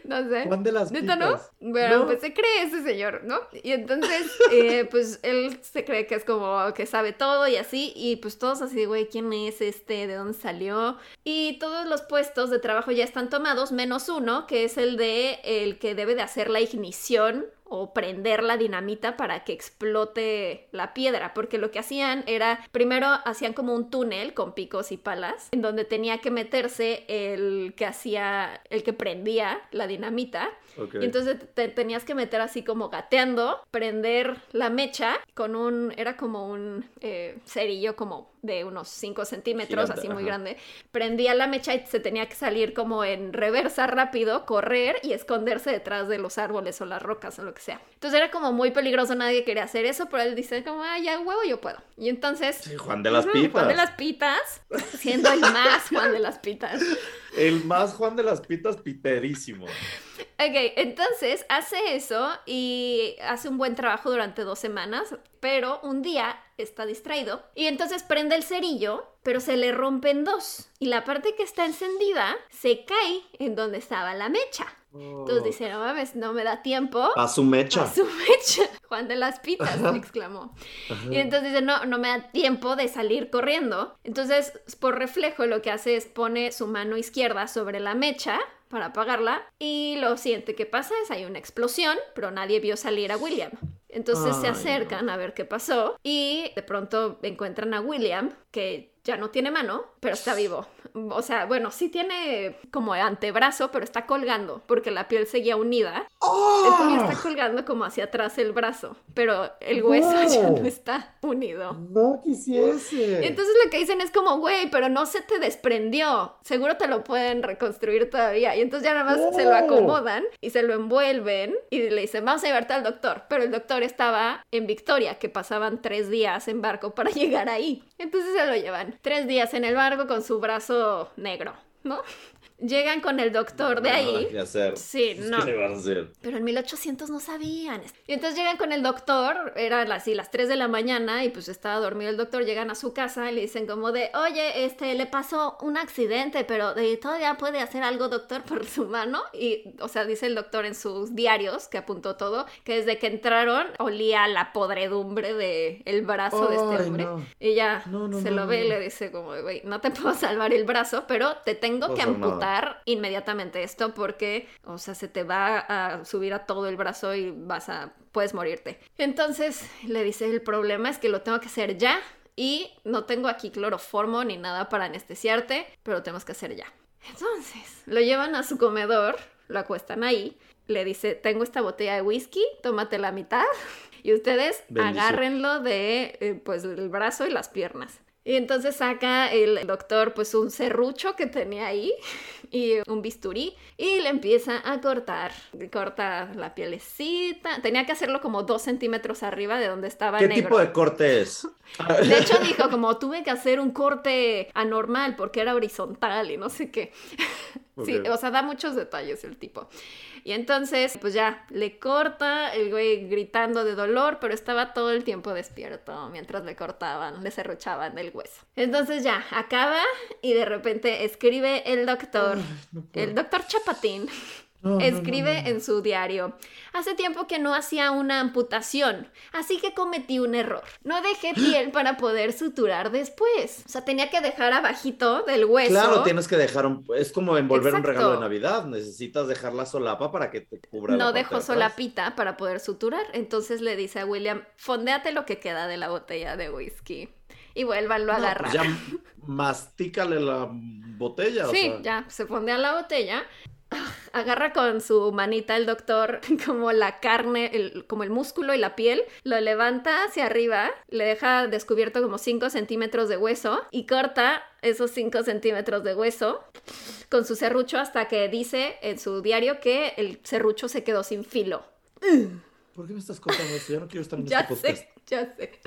no sé.
Juan de las
¿Neta no? Bueno,
No.
pues se cree ese señor, ¿no? Y entonces, <laughs> eh, pues él se cree que es como que sabe todo y así, y pues todos así, güey, ¿quién es este? ¿De dónde salió? Y todos los puestos de trabajo ya están tomados, menos uno, que es el de el que debe de hacer la ignición o prender la dinamita para que explote la piedra, porque lo que hacían era, primero hacían como un túnel con picos y palas, en donde tenía que meterse el que hacía, el que prendía la dinamita, Y entonces te tenías que meter así como gateando, prender la mecha con un, era como un eh, cerillo como de unos 5 centímetros, así muy
ajá.
grande. Prendía la mecha y se tenía que salir como en reversa rápido, correr y esconderse detrás de los árboles o las rocas o lo que sea. Entonces era como muy peligroso, nadie quería hacer eso, pero él dice como, ah, ya huevo, yo puedo. Y entonces...
Sí, Juan de las Pitas.
Juan de las Pitas, siendo el más Juan de las Pitas.
El más Juan de las Pitas piterísimo.
Ok, entonces hace eso y hace un buen trabajo durante dos semanas, pero un día está distraído y entonces prende el cerillo, pero se le rompe en dos y la parte que está encendida se cae en donde estaba la mecha. Entonces dice, no mames, no me da tiempo.
A su mecha.
A su mecha. <laughs> Juan de las Pitas, exclamó.
Ajá.
Y entonces dice, no, no me da tiempo de salir corriendo. Entonces, por reflejo, lo que hace es pone su mano izquierda sobre la mecha para apagarla y lo siguiente que pasa es hay una explosión, pero nadie vio salir a William. Entonces se acercan a ver qué pasó y de pronto encuentran a William que ya no tiene mano, pero está vivo. O sea, bueno, sí tiene como antebrazo, pero está colgando porque la piel seguía unida. Entonces
¡Oh!
está colgando como hacia atrás el brazo, pero el hueso ya
No.
está unido.
No quisiese.
Entonces lo que dicen es como, güey, pero no se te desprendió. Seguro te lo pueden reconstruir todavía. Y entonces ya nada más se lo acomodan y se lo envuelven y le dicen, vamos a llevarte al doctor. Pero el doctor estaba en Victoria, que pasaban tres días en barco para <laughs> llegar ahí. Entonces se lo llevan. Tres días en el barco con su brazo negro, ¿no? Llegan con el doctor de
No
ahí.
nada que hacer.
Sí,
Pues,
no.
¿Qué le vas a hacer?
Pero en 1800 no sabían. Y entonces llegan con el doctor, eran así las 3 de la mañana y pues estaba dormido el doctor, llegan a su casa y le dicen como de, oye, este, le pasó un accidente, pero de, todavía puede hacer algo doctor por su mano. Y, o sea, dice el doctor en sus diarios, que apuntó todo, que desde que entraron olía la podredumbre del el brazo de este hombre.
no.
Y ya
No, no,
se
no,
lo
no,
ve y le dice como, güey, no te puedo salvar el brazo, pero te tengo que
pasa
inmediatamente esto porque, o sea, se te va a subir a todo el brazo y vas a, puedes morirte. Entonces le dice, el problema es que lo tengo que hacer ya y no tengo aquí cloroformo ni nada para anestesiarte, pero lo tenemos que hacer ya. Entonces, lo llevan a su comedor, lo acuestan ahí, le dice, tengo esta botella de whisky, tómate la mitad y ustedes
Bendición.
agárrenlo de, eh, pues, el brazo y las piernas. Y entonces saca el doctor pues un serrucho que tenía ahí y un bisturí y le empieza a cortar. Corta la pielecita. Tenía que hacerlo como dos centímetros arriba de donde estaba
¿Qué
negro.
tipo de corte es?
De hecho dijo como tuve que hacer un corte anormal porque era horizontal y no sé qué. <laughs> Sí,
Ok.
o sea, da muchos detalles el tipo. Y entonces, pues ya, le corta, el güey gritando de dolor, pero estaba todo el tiempo despierto mientras le cortaban, le serruchaban el hueso. Entonces ya, acaba y de repente escribe el doctor,
no
el doctor Chapatín,
No,
escribe
no, no.
en su diario, hace tiempo que no hacía una amputación, así que cometí un error. No dejé <gasps> piel para poder suturar después. O sea, tenía que dejar abajito del hueso.
Claro, tienes que dejar un. Es como envolver un regalo de Navidad. Necesitas dejar la solapa para que te cubra
no dejó solapita para poder suturar. Entonces le dice a William, fondeate lo que queda de la botella de whisky. Y vuélvanlo a
No,
agarrar.
pues ya mastícale la botella. o
sí,
sea.
ya, se fondea la botella. <laughs> Agarra con su manita el doctor <laughs> como la carne, el- como el músculo y la piel, lo levanta hacia arriba, le deja descubierto como 5 centímetros de hueso y corta esos 5 centímetros de hueso con su serrucho hasta que dice en su diario que el serrucho se quedó sin filo.
¿Por qué me estás contando eso? Ya no quiero estar en <laughs>
Ya
este podcast.
sé, ya sé.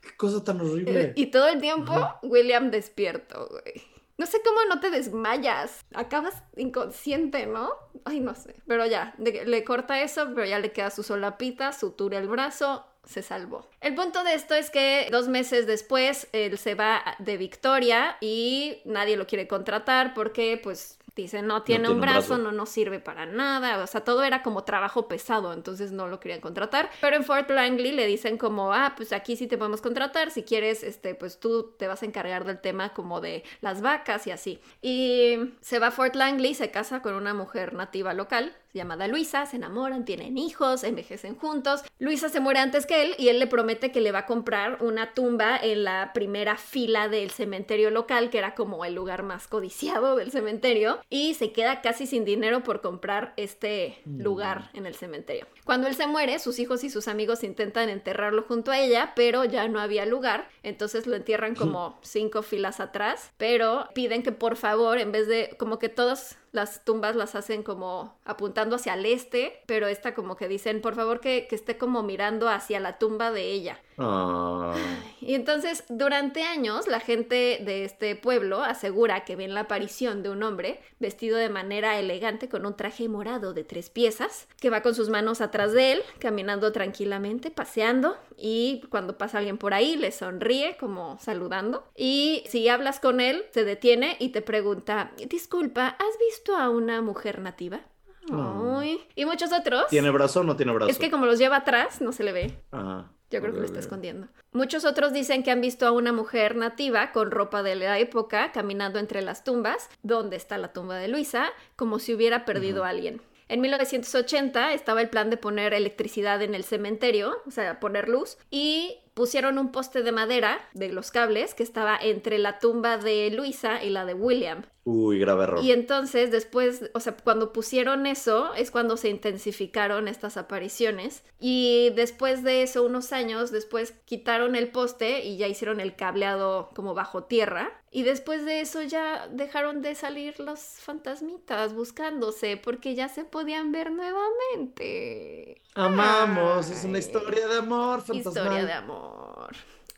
Qué cosa tan horrible.
Y todo el tiempo William despierto, güey. No sé cómo no te desmayas. Acabas inconsciente, ¿no? Ay, no sé. Pero ya, le corta eso, pero ya le queda su solapita, sutura el brazo, se salvó. El punto de esto es que dos meses después él se va de Victoria y nadie lo quiere contratar porque pues dice no tiene,
tiene
un brazo. no nos sirve para nada, o sea, todo era como trabajo pesado, entonces no lo querían contratar. Pero en Fort Langley le dicen como, ah, pues aquí sí te podemos contratar, si quieres, este, pues tú te vas a encargar del tema como de las vacas y así. Y se va a Fort Langley, se casa con una mujer nativa local, llamada Luisa, se enamoran, tienen hijos, envejecen juntos. Luisa se muere antes que él y él le promete que le va a comprar una tumba en la primera fila del cementerio local, que era como el lugar más codiciado del cementerio, y se queda casi sin dinero por comprar este lugar en el cementerio. Cuando él se muere, sus hijos y sus amigos intentan enterrarlo junto a ella, pero ya no había lugar, entonces lo entierran como cinco filas atrás, pero piden que por favor, en vez de como que todos las tumbas las hacen como apuntando hacia el este, pero esta como que dicen, por favor que, que esté como mirando hacia la tumba de ella.
Ah,
Y entonces, durante años, la gente de este pueblo asegura que ven la aparición de un hombre vestido de manera elegante con un traje morado de tres piezas, que va con sus manos atrás de él, caminando tranquilamente, paseando, y cuando pasa alguien por ahí, le sonríe como saludando. Y si hablas con él, se detiene y te pregunta, disculpa, ¿has visto a una mujer nativa? Ay. Y muchos otros.
¿Tiene brazo o no tiene brazo?
Es que como los lleva atrás, no se le ve.
Ajá.
Yo creo que lo está escondiendo. Muchos otros dicen que han visto a una mujer nativa con ropa de la época caminando entre las tumbas, donde está la tumba de Luisa, como si hubiera perdido a alguien. En 1980 estaba el plan de poner electricidad en el cementerio, o sea, poner luz, y pusieron un poste de madera de los cables que estaba entre la tumba de Luisa y la de William.
Uy, grave error.
Y entonces después, o sea, cuando pusieron eso es cuando se intensificaron estas apariciones. Y después de eso, unos años después, quitaron el poste y ya hicieron el cableado como bajo tierra. Y después de eso ya dejaron de salir los fantasmitas buscándose porque ya se podían ver nuevamente.
Amamos, es una historia de amor fantasmal.
Historia de amor.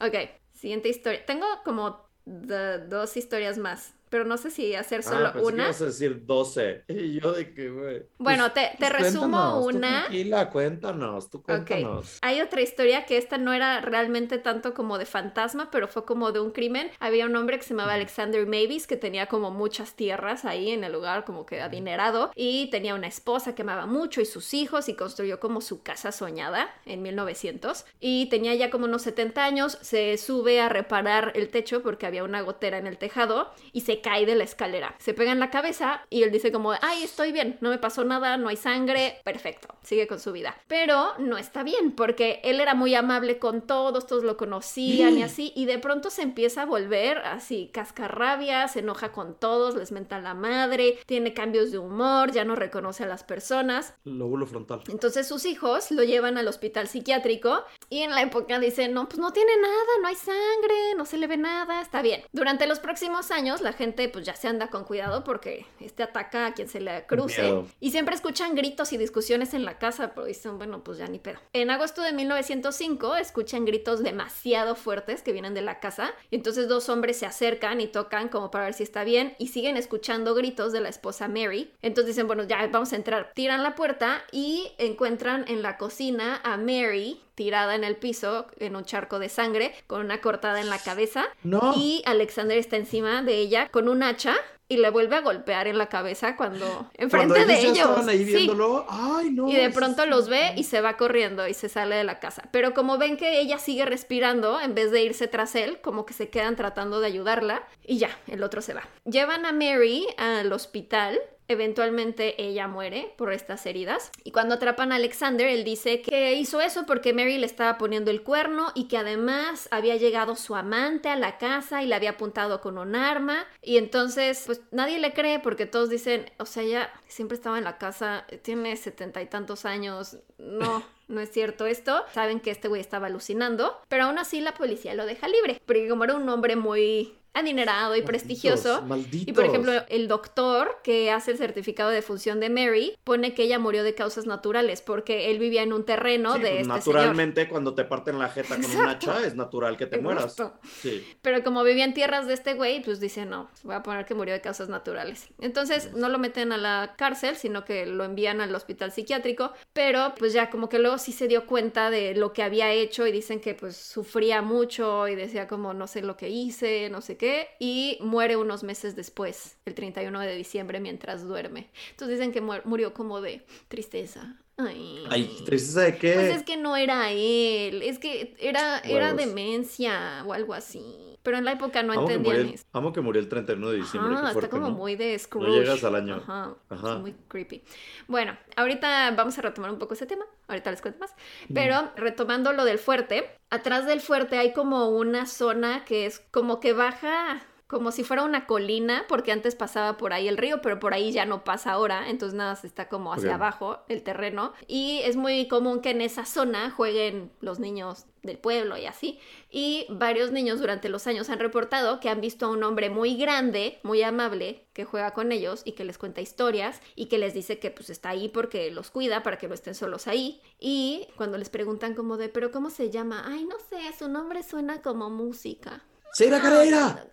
Ok, siguiente historia. Tengo como dos historias más, pero no sé si hacer solo
ah, pensé que
una.
ibas a decir 12. <laughs> Y yo de que, güey.
Bueno,
Pues-
te, te
pues
resumo
cuéntanos, tú
una.
tranquila, cuéntanos, tú cuéntanos.
Hay otra historia que esta no era realmente tanto como de fantasma, pero fue como de un crimen. Había un hombre que se llamaba Alexander Mavis que tenía como muchas tierras ahí en el lugar, como que adinerado, y tenía una esposa que amaba mucho y sus hijos y construyó como su casa soñada en 1900. Y tenía ya como unos 70 años, se sube a reparar el techo porque había una gotera en el tejado y se cae de la escalera. Se pega en la cabeza y él dice como, ay, estoy bien, no me pasó nada, no hay sangre, perfecto, sigue con su vida. Pero no está bien porque él era muy amable con todos, todos lo conocían y así, y de pronto se empieza a volver así, cascarrabia, se enoja con todos, les menta la madre, tiene cambios de humor, ya no reconoce a las personas.
Lóbulo frontal.
Entonces sus hijos lo llevan al hospital psiquiátrico y en la época dicen, no, pues no tiene nada, no hay sangre, no se le ve nada, está bien. Durante los próximos años la gente pues ya se anda con cuidado porque este ataca a quien se le cruce
Miedo.
y siempre escuchan gritos y discusiones en la casa, pero dicen, bueno, pues ya ni pedo. En agosto de 1905 escuchan gritos demasiado fuertes que vienen de la casa y entonces dos hombres se acercan y tocan como para ver si está bien y siguen escuchando gritos de la esposa Mary. Entonces dicen, bueno, ya vamos a entrar. Tiran la puerta y encuentran en la cocina a Mary tirada en el piso en un charco de sangre con una cortada en la cabeza
No.
y Alexander está encima de ella con un hacha y le vuelve a golpear en la cabeza cuando enfrente
Cuando
de
ellos ya
ellos.
estaban ahí
Sí.
viéndolo. Ay, no.
Y de pronto los ve y se va corriendo y se sale de la casa. Pero como ven que ella sigue respirando, en vez de irse tras él, como que se quedan tratando de ayudarla y ya, el otro se va. Llevan a Mary al hospital. Eventualmente ella muere por estas heridas. Y cuando atrapan a Alexander, él dice que hizo eso porque Mary le estaba poniendo el cuerno y que además había llegado su amante a la casa y le había apuntado con un arma. Y entonces, pues nadie le cree porque todos dicen, o sea, ella siempre estaba en la casa, tiene setenta y tantos años, no. <laughs> No es cierto esto. Saben que este güey estaba alucinando. Pero aún así la policía lo deja libre. Porque como era un hombre muy adinerado y
Malditos,
prestigioso.
Malditos.
Y por ejemplo, el doctor que hace el certificado de función de Mary pone que ella murió de causas naturales porque él vivía en un terreno
Sí,
de
pues,
este
naturalmente, cuando te parten la jeta con un
Exacto.
hacha, es natural que te
señor.
mueras. Sí.
Pero como vivía en tierras de este güey, pues dice no, voy a poner que murió de causas naturales. Entonces no lo meten a la cárcel, sino que lo envían al hospital psiquiátrico, pero pues ya como que luego sí se dio cuenta de lo que había hecho y dicen que pues sufría mucho y decía como no sé lo que hice, no sé qué, y muere unos meses después, el 31 de diciembre, mientras duerme. Entonces dicen que murió como de tristeza. Ay.
Ay, ¿tristeza de qué?
Pues es que no era él, es que era, era
Huevos.
demencia o algo así. Pero en la época no
amo, que
entendían
murió,
eso.
amo que murió el 31 de diciembre.
Ajá,
qué
está como
¿no?
muy de Scrooge.
llegas al año.
Ajá,
Ajá.
es muy creepy. Bueno, ahorita vamos a retomar un poco ese tema. Ahorita les cuento más. Pero retomando lo del fuerte, atrás del fuerte hay como una zona que es como que baja como si fuera una colina, porque antes pasaba por ahí el río, pero por ahí ya no pasa ahora, entonces nada, se está como hacia abajo el terreno. Y es muy común que en esa zona jueguen los niños del pueblo y así. Y varios niños durante los años han reportado que han visto a un hombre muy grande, muy amable, que juega con ellos y que les cuenta historias y que les dice que pues está ahí porque los cuida para que no estén solos ahí. Y cuando les preguntan como de, pero ¿cómo se llama? Ay, no sé, su nombre suena como música.
¡Seira Carrera!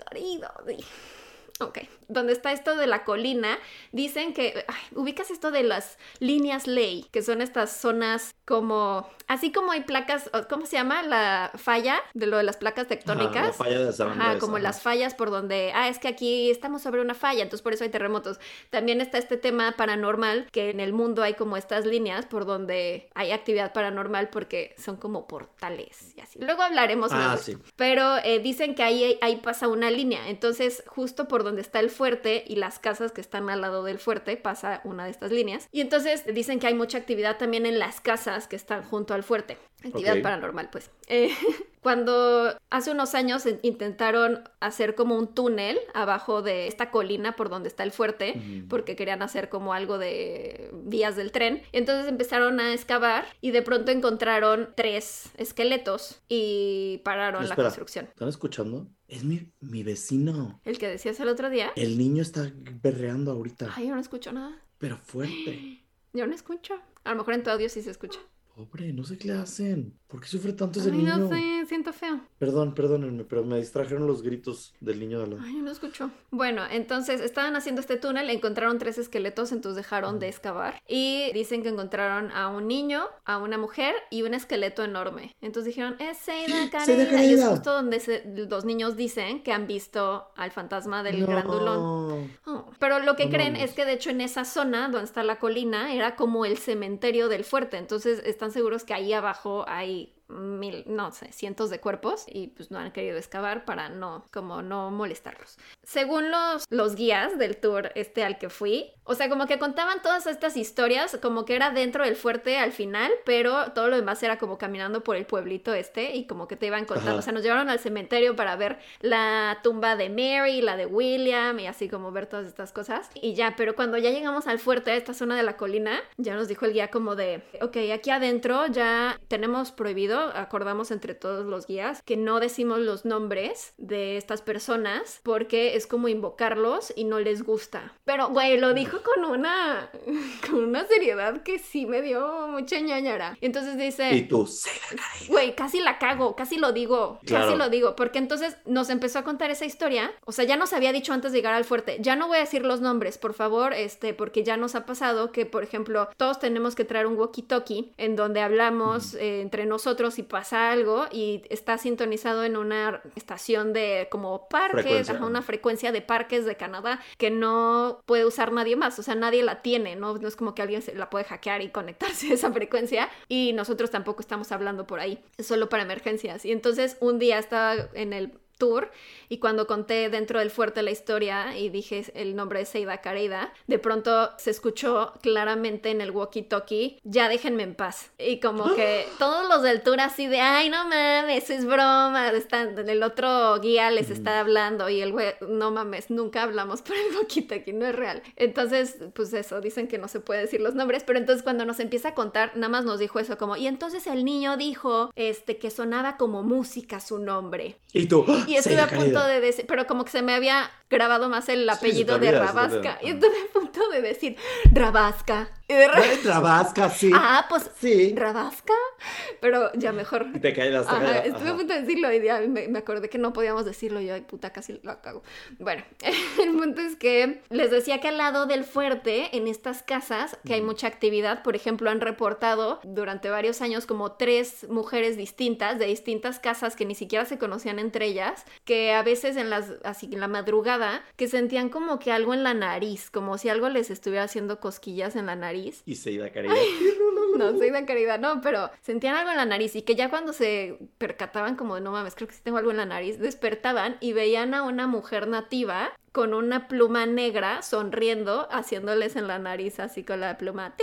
Ok, donde está esto de la colina, dicen que, ay, ubicas esto de las líneas ley, que son estas zonas como, así como hay placas, ¿cómo se llama? La falla de lo de las placas
Ajá,
tectónicas.
la falla de San
Ajá,
Andrés,
como
ajá.
las fallas por donde, ah, es que aquí estamos sobre una falla, entonces por eso hay terremotos. También está este tema paranormal, que en el mundo hay como estas líneas por donde hay actividad paranormal porque son como portales y así. Luego hablaremos
Ah,
más.
sí.
Pero eh, dicen que ahí, ahí pasa una línea, entonces justo por donde está el fuerte y las casas que están al lado del fuerte pasa una de estas líneas. Y entonces dicen que hay mucha actividad también en las casas que están junto al fuerte. Actividad paranormal, pues. Eh, <laughs> cuando hace unos años in- intentaron hacer como un túnel abajo de esta colina por donde está el fuerte, porque querían hacer como algo de vías del tren, entonces empezaron a excavar y de pronto encontraron tres esqueletos y pararon la construcción.
¿Están escuchando? Es mi, mi vecino.
El que decías el otro día.
El niño está berreando ahorita,
Ay, yo no escucho nada.
pero fuerte. <gasps>
Yo no escucho. A lo mejor en tu audio sí se escucha.
Pobre, no sé qué le hacen. ¿Por qué sufre tanto ese
Ay,
niño?
no sé, siento feo.
Perdón, perdónenme, pero me distrajeron los gritos del niño de lado.
Ay, no escucho. Bueno, entonces estaban haciendo este túnel, encontraron tres esqueletos, entonces dejaron de excavar. Y dicen que encontraron a un niño, a una mujer y un esqueleto enorme. Entonces dijeron, es Seida Careida. Y es justo donde se- los niños dicen que han visto al fantasma del
No.
grandulón. Oh, Pero lo que
No
creen
mames.
es que de hecho en esa zona donde está la colina era como el cementerio del fuerte. Entonces están seguros que ahí abajo hay mil, no sé, cientos de cuerpos y pues no han querido excavar para no, como no molestarlos. Según los, los guías del tour este al que fui, o sea, como que contaban todas estas historias, como que era dentro del fuerte al final, pero todo lo demás era como caminando por el pueblito este y como que te iban contando,
Ajá.
o sea, nos llevaron al cementerio para ver la tumba de Mary, la de William y así como ver todas estas cosas. Y ya, pero cuando ya llegamos al fuerte, a esta zona de la colina, ya nos dijo el guía como de, ok, aquí adentro ya tenemos prohibido, acordamos entre todos los guías, que no decimos los nombres de estas personas porque es como invocarlos y no les gusta. Pero, güey, lo dijo con una, <laughs> con una seriedad que sí me dio mucha ñañara. Entonces dice...
Y tú,
Güey, casi la cago, casi lo digo,
Claro.
casi lo digo, porque entonces nos empezó a contar esa historia, o sea, ya nos había dicho antes de llegar al fuerte, ya no voy a decir los nombres, por favor, este, porque ya nos ha pasado que, por ejemplo, todos tenemos que traer un walkie-talkie en donde hablamos eh, entre nosotros si pasa algo y está sintonizado en una estación de como parques,
Frecuencia.
ajá, una frecuencia de parques de Canadá que no puede usar nadie más, o sea, nadie la tiene, ¿no? No es como que alguien se la puede hackear y conectarse a esa frecuencia y nosotros tampoco estamos hablando por ahí, es solo para emergencias. Y entonces un día estaba en el tour y cuando conté dentro del fuerte la historia y dije el nombre de Seida Careida, de pronto se escuchó claramente en el walkie-talkie, ya déjenme en paz. Y como que <gasps> todos los del tour así de, ay, no mames, es broma, están, el otro guía les está hablando y el güey, no mames, nunca hablamos por el walkie-talkie, no es real. Entonces, pues eso, dicen que no se puede decir los nombres, pero entonces cuando nos empieza a contar, nada más nos dijo eso como, y entonces el niño dijo, este, que sonaba como música su nombre.
Y tú, ¡ah!
Y estuve a punto de decir, pero como que se me había grabado más el apellido de
se te
Rabasca. Y estuve a punto de decir Rabasca. Y de repente,
Trabasca, sí.
ah, pues
Sí.
Rabasca. Pero ya mejor.
Y te cae la
estuve a punto de decirlo y ya me, me acordé que no podíamos decirlo. Yo, ay, puta, casi lo cago. Bueno, <laughs> el punto es que les decía que al lado del fuerte, en estas casas, que hay mucha actividad, por ejemplo, han reportado durante varios años como tres mujeres distintas, de distintas casas que ni siquiera se conocían entre ellas, que a veces en las, así en la madrugada, que sentían como que algo en la nariz, como si algo les estuviera haciendo cosquillas en la nariz.
Y Seida Caída. <laughs>
No, soy de caridad, no, pero sentían algo en la nariz y que ya cuando se percataban como de no mames, creo que sí tengo algo en la nariz, despertaban y veían a una mujer nativa con una pluma negra sonriendo, haciéndoles en la nariz así con la pluma.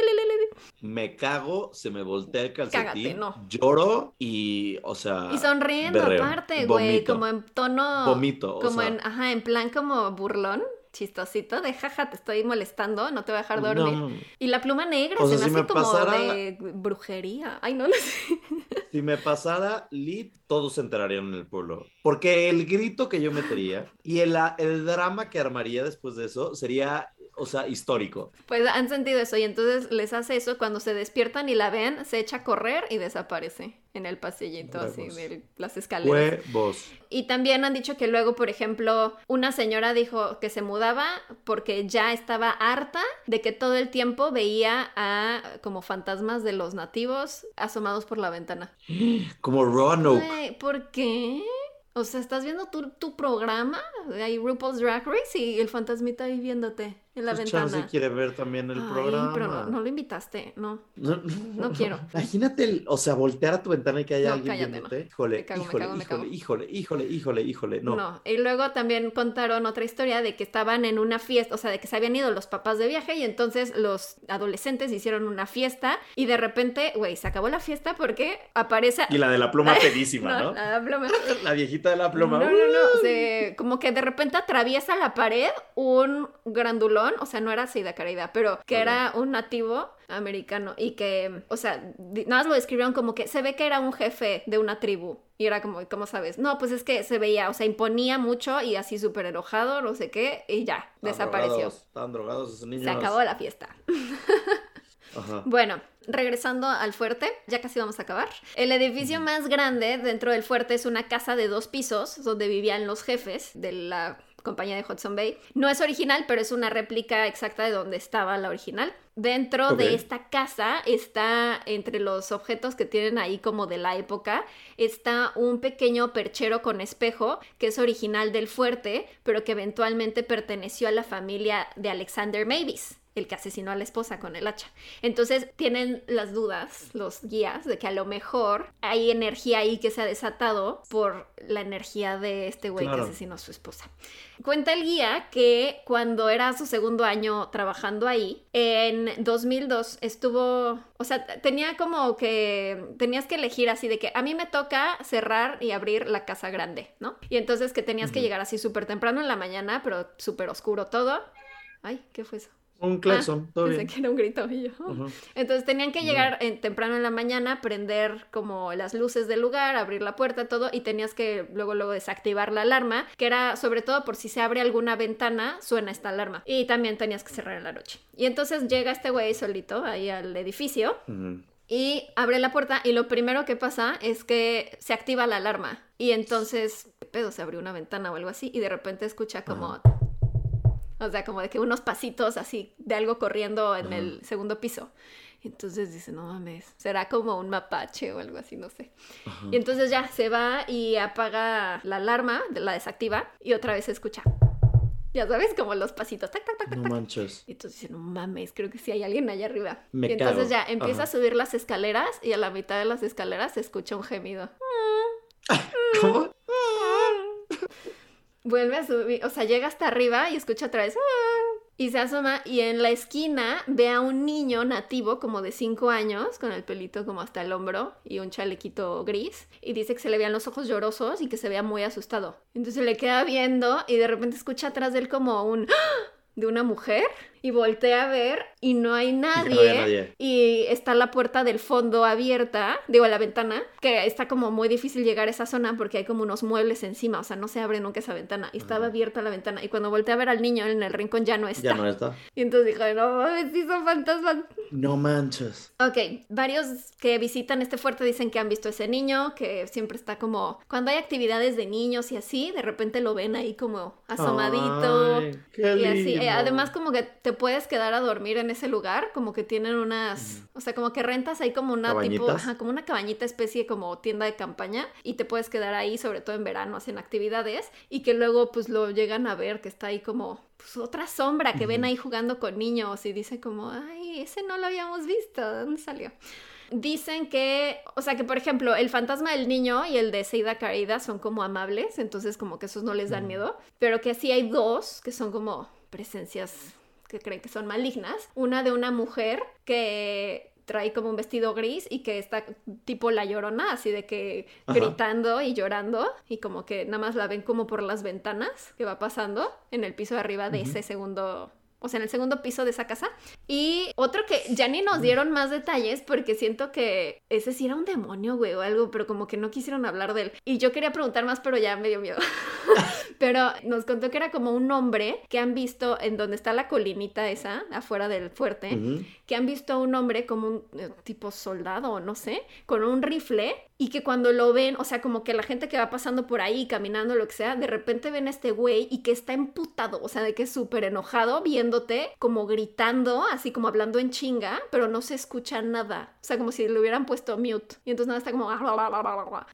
Me cago, se me voltea el calcetín.
Cágate, no.
Lloro y, o sea.
Y sonriendo
berreo,
aparte, güey, como en tono...
Vomito, o
Como
sea.
en, ajá, en plan como burlón, chistosito, de jaja, te estoy molestando, no te voy a dejar dormir.
No,
Y la pluma negra
O
se
sea,
me
si
hace
me
como
pasara-
de brujería. Ay, no lo sé. <laughs>
si me pasara Lit, todos se enterarían en el pueblo. Porque el grito que yo metería y el, el drama que armaría después de eso sería o sea, histórico.
Pues han sentido eso y entonces les hace eso cuando se despiertan y la ven, se echa a correr y desaparece en el pasillito así de las escaleras.
Huevos.
Y también han dicho que luego, por ejemplo, una señora dijo que se mudaba porque ya estaba harta de que todo el tiempo veía a como fantasmas de los nativos asomados por la ventana. <gasps>
Como Roanoke.
¿Por qué? O sea, estás viendo tu, tu programa, hay RuPaul's Drag Race y el fantasmita ahí viéndote en la
Pues
ventana.
Chance quiere ver también el
Ay,
programa.
pero no, no lo invitaste, no.
No,
No quiero.
Imagínate, el- o sea, voltear a tu ventana y que haya
No,
alguien
cállate,
viéndote.
no.
Híjole,
Me cago, me
híjole,
me
híjole,
cago.
híjole, híjole, híjole, híjole, no.
No. Y luego también contaron otra historia de que estaban en una fiesta, o sea, de que se habían ido los papás de viaje y entonces los adolescentes hicieron una fiesta y de repente, güey, se acabó la fiesta porque aparece...
Y la de la pluma <laughs> pedísima, ¿no?
la pluma. <laughs>
La viejita de la pluma.
No, no, no, se- como que de repente atraviesa la pared un grandulón, o sea, no era Seida Caridad, pero que era un nativo americano y que, o sea, nada más lo describieron como que se ve que era un jefe de una tribu. Y era como, ¿cómo sabes? No, pues es que se veía, o sea, imponía mucho y así súper enojado, no sé qué, y ya, desapareció.
drogados, Estaban drogados esos niños.
Se acabó la fiesta. <laughs>
Ajá.
Bueno, regresando al fuerte, ya casi vamos a acabar. El edificio más grande dentro del fuerte es una casa de dos pisos donde vivían los jefes de la compañía de Hudson Bay. No es original, pero es una réplica exacta de donde estaba la original. Dentro de esta casa está, entre los objetos que tienen ahí como de la época, está un pequeño perchero con espejo que es original del fuerte, pero que eventualmente perteneció a la familia de Alexander Mavis el que asesinó a la esposa con el hacha. Entonces tienen las dudas, los guías, de que a lo mejor hay energía ahí que se ha desatado por la energía de este güey
Claro.
que asesinó a su esposa. Cuenta el guía que cuando era su segundo año trabajando ahí, en 2002 estuvo, o sea, tenía como que, tenías que elegir así de que a mí me toca cerrar y abrir la casa grande, ¿no? Y entonces que tenías que llegar así súper temprano en la mañana, pero súper oscuro todo. Ay, ¿qué fue eso?
Un claxon, todo
Pensé
bien.
que era un grito y yo.
Ujú.
Entonces tenían que llegar en- temprano en la mañana, prender como las luces del lugar, abrir la puerta, todo, y tenías que luego, luego desactivar la alarma, que era sobre todo por si se abre alguna ventana, suena esta alarma. Y también tenías que cerrar en la noche. Y entonces llega este güey solito ahí al edificio y abre la puerta y lo primero que pasa es que se activa la alarma. Y entonces, ¿qué pedo? Se abrió una ventana o algo así y de repente escucha como... O sea, como de que unos pasitos así de algo corriendo en
Ajá.
el segundo piso. Y entonces dice, no mames, será como un mapache o algo así, no sé.
Ajá.
Y entonces ya se va y apaga la alarma, la desactiva y otra vez se escucha. Ya sabes, como los pasitos, tac, tac, tac, tac,
No
tac.
manches.
Y entonces dice, no mames, creo que sí hay alguien allá arriba.
Me
y entonces
cago.
ya empieza
Ajá.
a subir las escaleras y a la mitad de las escaleras se escucha un gemido. <laughs>
¿Cómo?
Vuelve a subir, o sea, llega hasta arriba y escucha otra vez. "Ah", Y se asoma y en la esquina ve a un niño nativo como de 5 años, con el pelito como hasta el hombro y un chalequito gris. Y dice que se le veían los ojos llorosos y que se veía muy asustado. Entonces le queda viendo y de repente escucha atrás de él como un... "Ah", de una mujer y voltea a ver y no hay nadie,
no había nadie.
y está la puerta del fondo abierta, digo la ventana, que está como muy difícil llegar a esa zona porque hay como unos muebles encima, o sea, no se abre nunca esa ventana y estaba abierta la ventana y cuando voltea a ver al niño en el rincón ya no está.
Ya no está.
Y entonces dije, no mames, sí son fantasmas.
No manches.
Ok, varios que visitan este fuerte dicen que han visto ese niño, que siempre está como, cuando hay actividades de niños y así, de repente lo ven ahí como asomadito.
Ay, qué
Y así, eh,
lindo.
además como que te puedes quedar a dormir en ese lugar, como que tienen unas, o sea, como que rentas ahí como una tipo,
¿Cabañitas?
ajá, como una cabañita especie como tienda de campaña y te puedes quedar ahí, sobre todo en verano, hacen actividades y que luego pues lo llegan a ver que está ahí como pues, otra sombra que ven
Ujú.
ahí jugando con niños y dicen como, ay, ese no lo habíamos visto, ¿de dónde salió? Dicen que, o sea, que por ejemplo, el fantasma del niño y el de Seida Caída son como amables, entonces como que esos no les dan miedo, pero que sí hay dos que son como presencias que creen que son malignas. Una de una mujer que trae como un vestido gris y que está tipo la llorona, así de que
Ajá.
gritando y llorando y como que nada más la ven como por las ventanas que va pasando en el piso de arriba de ese segundo o sea, en el segundo piso de esa casa. Y otro que ya ni nos dieron más detalles porque siento que ese sí era un demonio, güey, o algo, pero como que no quisieron hablar de él. Y yo quería preguntar más, pero ya me dio miedo. <laughs> pero nos contó que era como un hombre que han visto en donde está la colinita esa, afuera del fuerte, que han visto a un hombre como un eh, tipo soldado, no sé, con un rifle y que cuando lo ven, o sea, como que la gente que va pasando por ahí, caminando, lo que sea, de repente ven a este güey y que está emputado, o sea, de que es súper enojado viéndote, como gritando, así como hablando en chinga, pero no se escucha nada. O sea, como si le hubieran puesto mute. Y entonces nada, está como...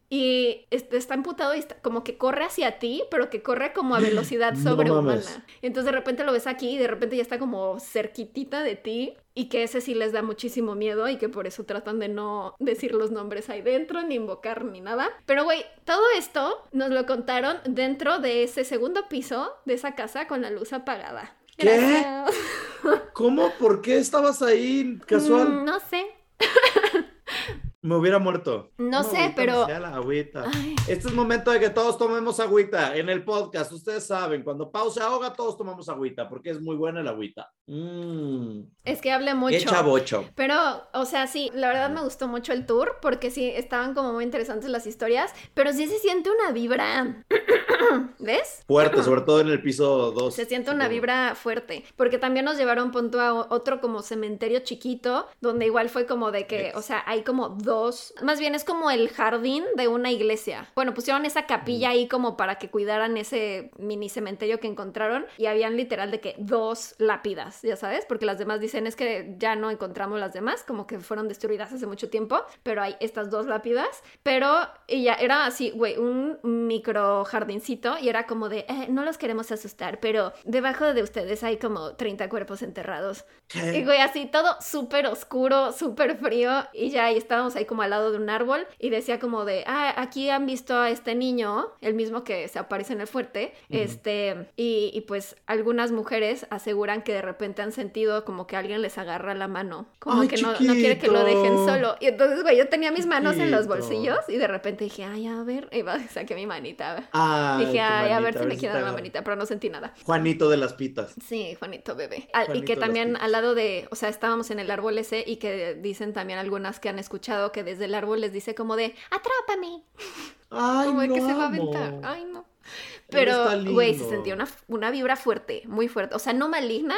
Y está emputado y está, como que corre hacia ti, pero que corre como a <laughs> velocidad
No
sobrehumana. Y entonces de repente lo ves aquí y de repente ya está como cerquitita de ti y que ese sí les da muchísimo miedo y que por eso tratan de no decir los nombres ahí dentro, ni invocar, ni nada. Pero güey, todo esto nos lo contaron dentro de ese segundo piso de esa casa con la luz apagada.
¿Qué? ¿Cómo? ¿Por qué estabas ahí casual?
Mm, no sé. <laughs>
Me hubiera muerto.
No
Una
sé, pero-
la agüita.
Ay.
Este es momento de que todos tomemos agüita en el podcast. Ustedes saben, cuando Pau se ahoga, todos tomamos agüita, porque es muy buena el agüita. Mmm.
Es que hablé mucho.
Qué chavocho.
Pero, o sea, sí, la verdad me gustó mucho el tour porque sí, estaban como muy interesantes las historias, pero sí se siente una vibra. <coughs> ¿Ves?
Fuerte, <coughs> sobre todo en el piso 2.
Se siente una vibra fuerte, porque también nos llevaron punto a otro como cementerio chiquito, donde igual fue como de que, o sea, hay como dos, más bien es como el jardín de una iglesia. Bueno, pusieron esa capilla ahí como para que cuidaran ese mini cementerio que encontraron y habían literal de que dos lápidas, ya sabes, porque las demás dicen es que ya no encontramos las demás, como que fueron destruidas hace mucho tiempo, pero hay estas dos lápidas, pero ella era así, güey, un micro jardincito y era como de, "Eh, no los queremos asustar, pero debajo de ustedes hay como 30 cuerpos enterrados.
¿Qué?
Y güey, así todo súper oscuro, súper frío. Y ya ahí estábamos ahí como al lado de un árbol. Y decía como de, ah, aquí han visto a este niño, el mismo que se aparece en el fuerte. Este, y, y pues algunas mujeres aseguran que de repente han sentido como que alguien les agarra la mano. Como
Ay,
que no, no quiere que lo dejen solo. Y entonces, güey, yo tenía mis manos en los bolsillos. Y de repente dije, ay, a ver. Y va, <laughs> saqué mi manita.
Ay,
dije, ay, a ver si me quieren la manita. Pero no sentí nada.
Juanito de las pitas.
Sí, Juanito bebé. Y que también al lado de, o sea, estábamos en el árbol ese y que dicen también algunas que han escuchado que desde el árbol les dice como de, atrápame,
Ay,
como de
lo
que se va a
amo.
aventar. Ay, no. Pero, güey, se sentía una, una vibra fuerte, muy fuerte. O sea, no maligna.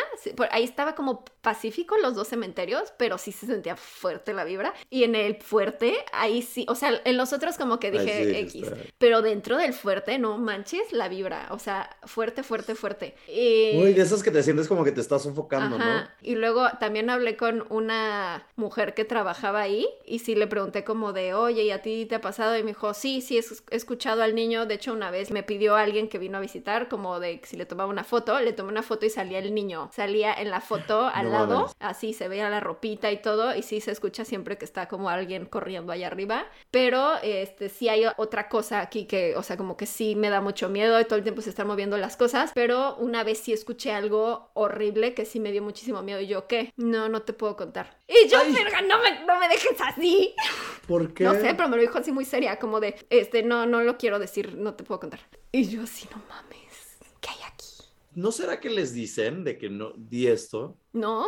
Ahí estaba como pacífico los dos cementerios, pero sí se sentía fuerte la vibra. Y en el fuerte, ahí sí. O sea, en los otros como que dije X.
está.
Pero dentro del fuerte, no manches la vibra. O sea, fuerte, fuerte, fuerte. Y...
Uy, de esas que te sientes como que te estás sofocando, ¿no?
Ajá. Y luego también hablé con una mujer que trabajaba ahí y sí le pregunté como de, oye, ¿y a ti te ha pasado? Y me dijo, sí, sí, he escuchado al niño. De hecho, una vez me pidió a alguien que vino a visitar como de si le tomaba una foto, le tomé una foto y salía el niño. Salía en la foto <laughs> al
No
lado,
mames.
así se veía la ropita y todo y sí se escucha siempre que está como alguien corriendo allá arriba. Pero este sí hay otra cosa aquí que, o sea, como que sí me da mucho miedo y todo el tiempo se están moviendo las cosas, pero una vez sí escuché algo horrible que sí me dio muchísimo miedo y yo, ¿qué? No, no te puedo contar. Y yo, verga, no me, no me dejes así. <laughs>
¿Por qué?
No sé, pero me lo dijo así muy seria, como de, este, no, no lo quiero decir, no te puedo contar. Y yo así, no mames, ¿qué hay aquí?
¿No será que les dicen de que no di esto?
No.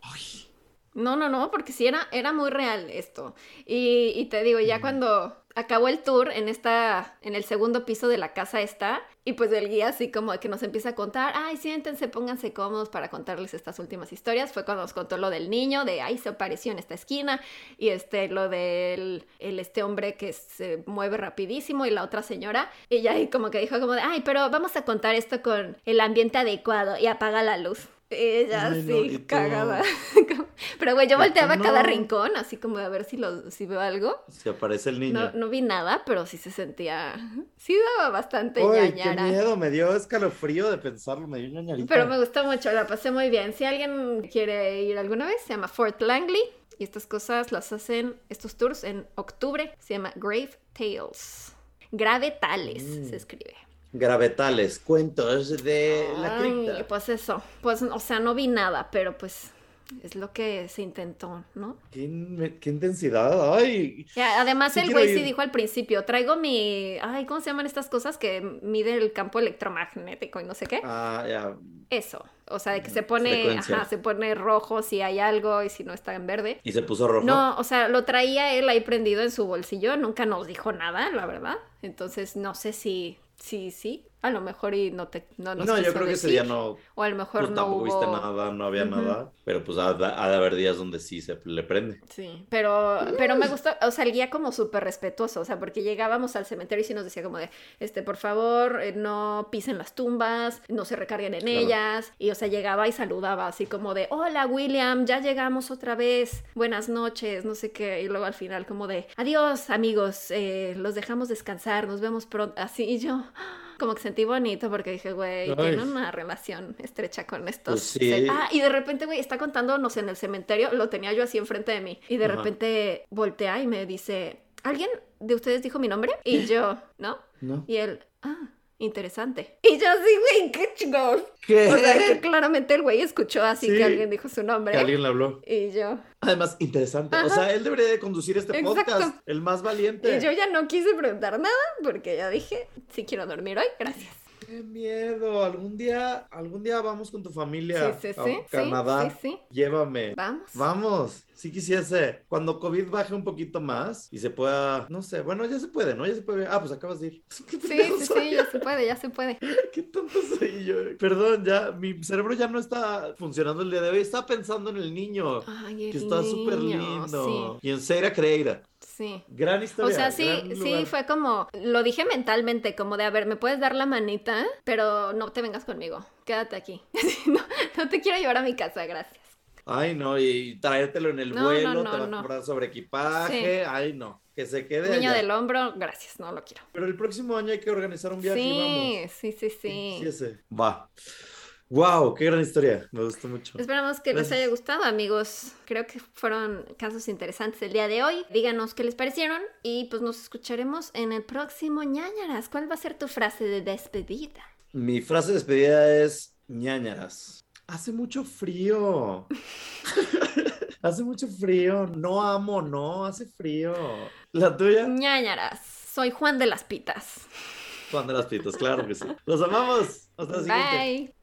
Ay,
No, no, no, porque sí era, era muy real esto. Y, y te digo, ya cuando acabó el tour en esta, en el segundo piso de la casa está, y pues el guía así como que nos empieza a contar, ay, siéntense, pónganse cómodos para contarles estas últimas historias. Fue cuando nos contó lo del niño, de ay, se apareció en esta esquina, y este, lo del el, este hombre que se mueve rapidísimo, y la otra señora, ella ahí como que dijo como de, ay, pero vamos a contar esto con el ambiente adecuado y apaga la luz. Ella
Ay, no,
sí, cagada. <laughs> Pero güey, yo volteaba a cada
no.
rincón, así como a ver si lo, si veo algo.
se aparece el niño.
No, no vi nada, pero sí se sentía. Sí daba bastante
Uy, qué miedo, me dio escalofrío de pensarlo, me dio ñañarita.
Pero me gustó mucho, la pasé muy bien. Si alguien quiere ir alguna vez, se llama Fort Langley. Y estas cosas las hacen, estos tours en octubre. Se llama Grave Tales. Grave Tales
Mm.
se escribe.
Gravetales, cuentos de la cripta.
pues eso. Pues, o sea, no vi nada, pero pues Es lo que se intentó, ¿no?
Qué, in- qué intensidad. Ay.
Además,
Sí
el güey sí dijo al principio, traigo mi... Ay, ¿cómo se llaman estas cosas que mide el campo electromagnético y no sé qué?
Ah, ya.
Eso. O sea, de que se pone, ajá, se pone rojo si hay algo y si no está en verde.
Y se puso rojo.
No, o sea, lo traía él ahí prendido en su bolsillo, nunca nos dijo nada, la verdad. Entonces, no sé si, sí, sí, a lo mejor y no te, no nos
No, yo creo que ese día no.
O a lo mejor
Pues
no
tampoco
hubo...
viste nada, no había nada. Pero pues ha, ha de haber días donde sí se le prende.
Sí, pero, pero me gustó, o sea, el guía como súper respetuoso, o sea, porque llegábamos al cementerio y sí nos decía como de, este, por favor, eh, no pisen las tumbas, no se recarguen en
Claro.
ellas, y o sea, llegaba y saludaba así como de, hola William, ya llegamos otra vez, buenas noches, no sé qué, y luego al final como de, adiós amigos, eh, los dejamos descansar, nos vemos pronto, así, y yo... Como que sentí bonito porque dije, güey, tiene una relación estrecha con estos.
Pues sí.
Ah, y de repente, güey, está contándonos en el cementerio, lo tenía yo así enfrente de mí. Y de
Ajá.
repente voltea y me dice, ¿alguien de ustedes dijo mi nombre? Y <laughs> yo, ¿no?
¿No?
Y él, ah, interesante. Y yo así, güey, qué chingón.
¿Qué?
O sea, que claramente el güey escuchó así
Sí.
que alguien dijo su nombre.
Que alguien le habló.
Y yo,
Además, interesante. O
Ajá.
sea, él debería de conducir este
Exacto.
podcast. El más valiente.
y yo ya no quise preguntar nada porque ya dije, si quiero dormir hoy, gracias.
Qué miedo. Algún día, algún día vamos con tu familia
Sí, sí,
a
sí, sí,
Canadá.
sí, sí.
Llévame.
Vamos.
Vamos, sí quisiese. Cuando COVID baje un poquito más y se pueda, no sé, bueno, ya se puede, ¿no? Ya se puede. Ah, pues acabas de ir. <laughs> ¿Qué
Sí, sí, sí, ya se puede, ya se puede. <laughs>
Qué tonto soy yo. Perdón, ya, mi cerebro ya no está funcionando el día de hoy. Estaba pensando en el niño,
Ay, el
que está súper lindo. Y en Seira Creira.
Sí, sí.
Gran
O
historia.
sea, sí, sí, fue como, lo dije mentalmente, como de, a ver, me puedes dar la manita, pero no te vengas conmigo, quédate aquí. <laughs> no, no te quiero llevar a mi casa, gracias.
Ay, no, y traértelo en el
No,
vuelo,
no,
te va
no,
a comprar sobre equipaje. Ay, no, que se quede
Niño
allá.
del hombro, gracias, no lo quiero.
Pero el próximo año hay que organizar un viaje y vamos.
Sí, sí, sí, sí.
Sí, ese. Va. Wow, qué gran historia. Me gustó mucho.
Esperamos que les haya gustado, amigos. Creo que fueron casos interesantes el día de hoy. Díganos qué les parecieron y pues nos escucharemos en el próximo ñañaras. ¿Cuál va a ser tu frase de despedida?
Mi frase de despedida es ñañaras. Hace mucho frío. <laughs> hace mucho frío. No amo, no, hace frío. La tuya,
ñañaras. Soy Juan de las Pitas.
Juan de las Pitas, claro que sí. Los amamos. Hasta la siguiente.
Bye.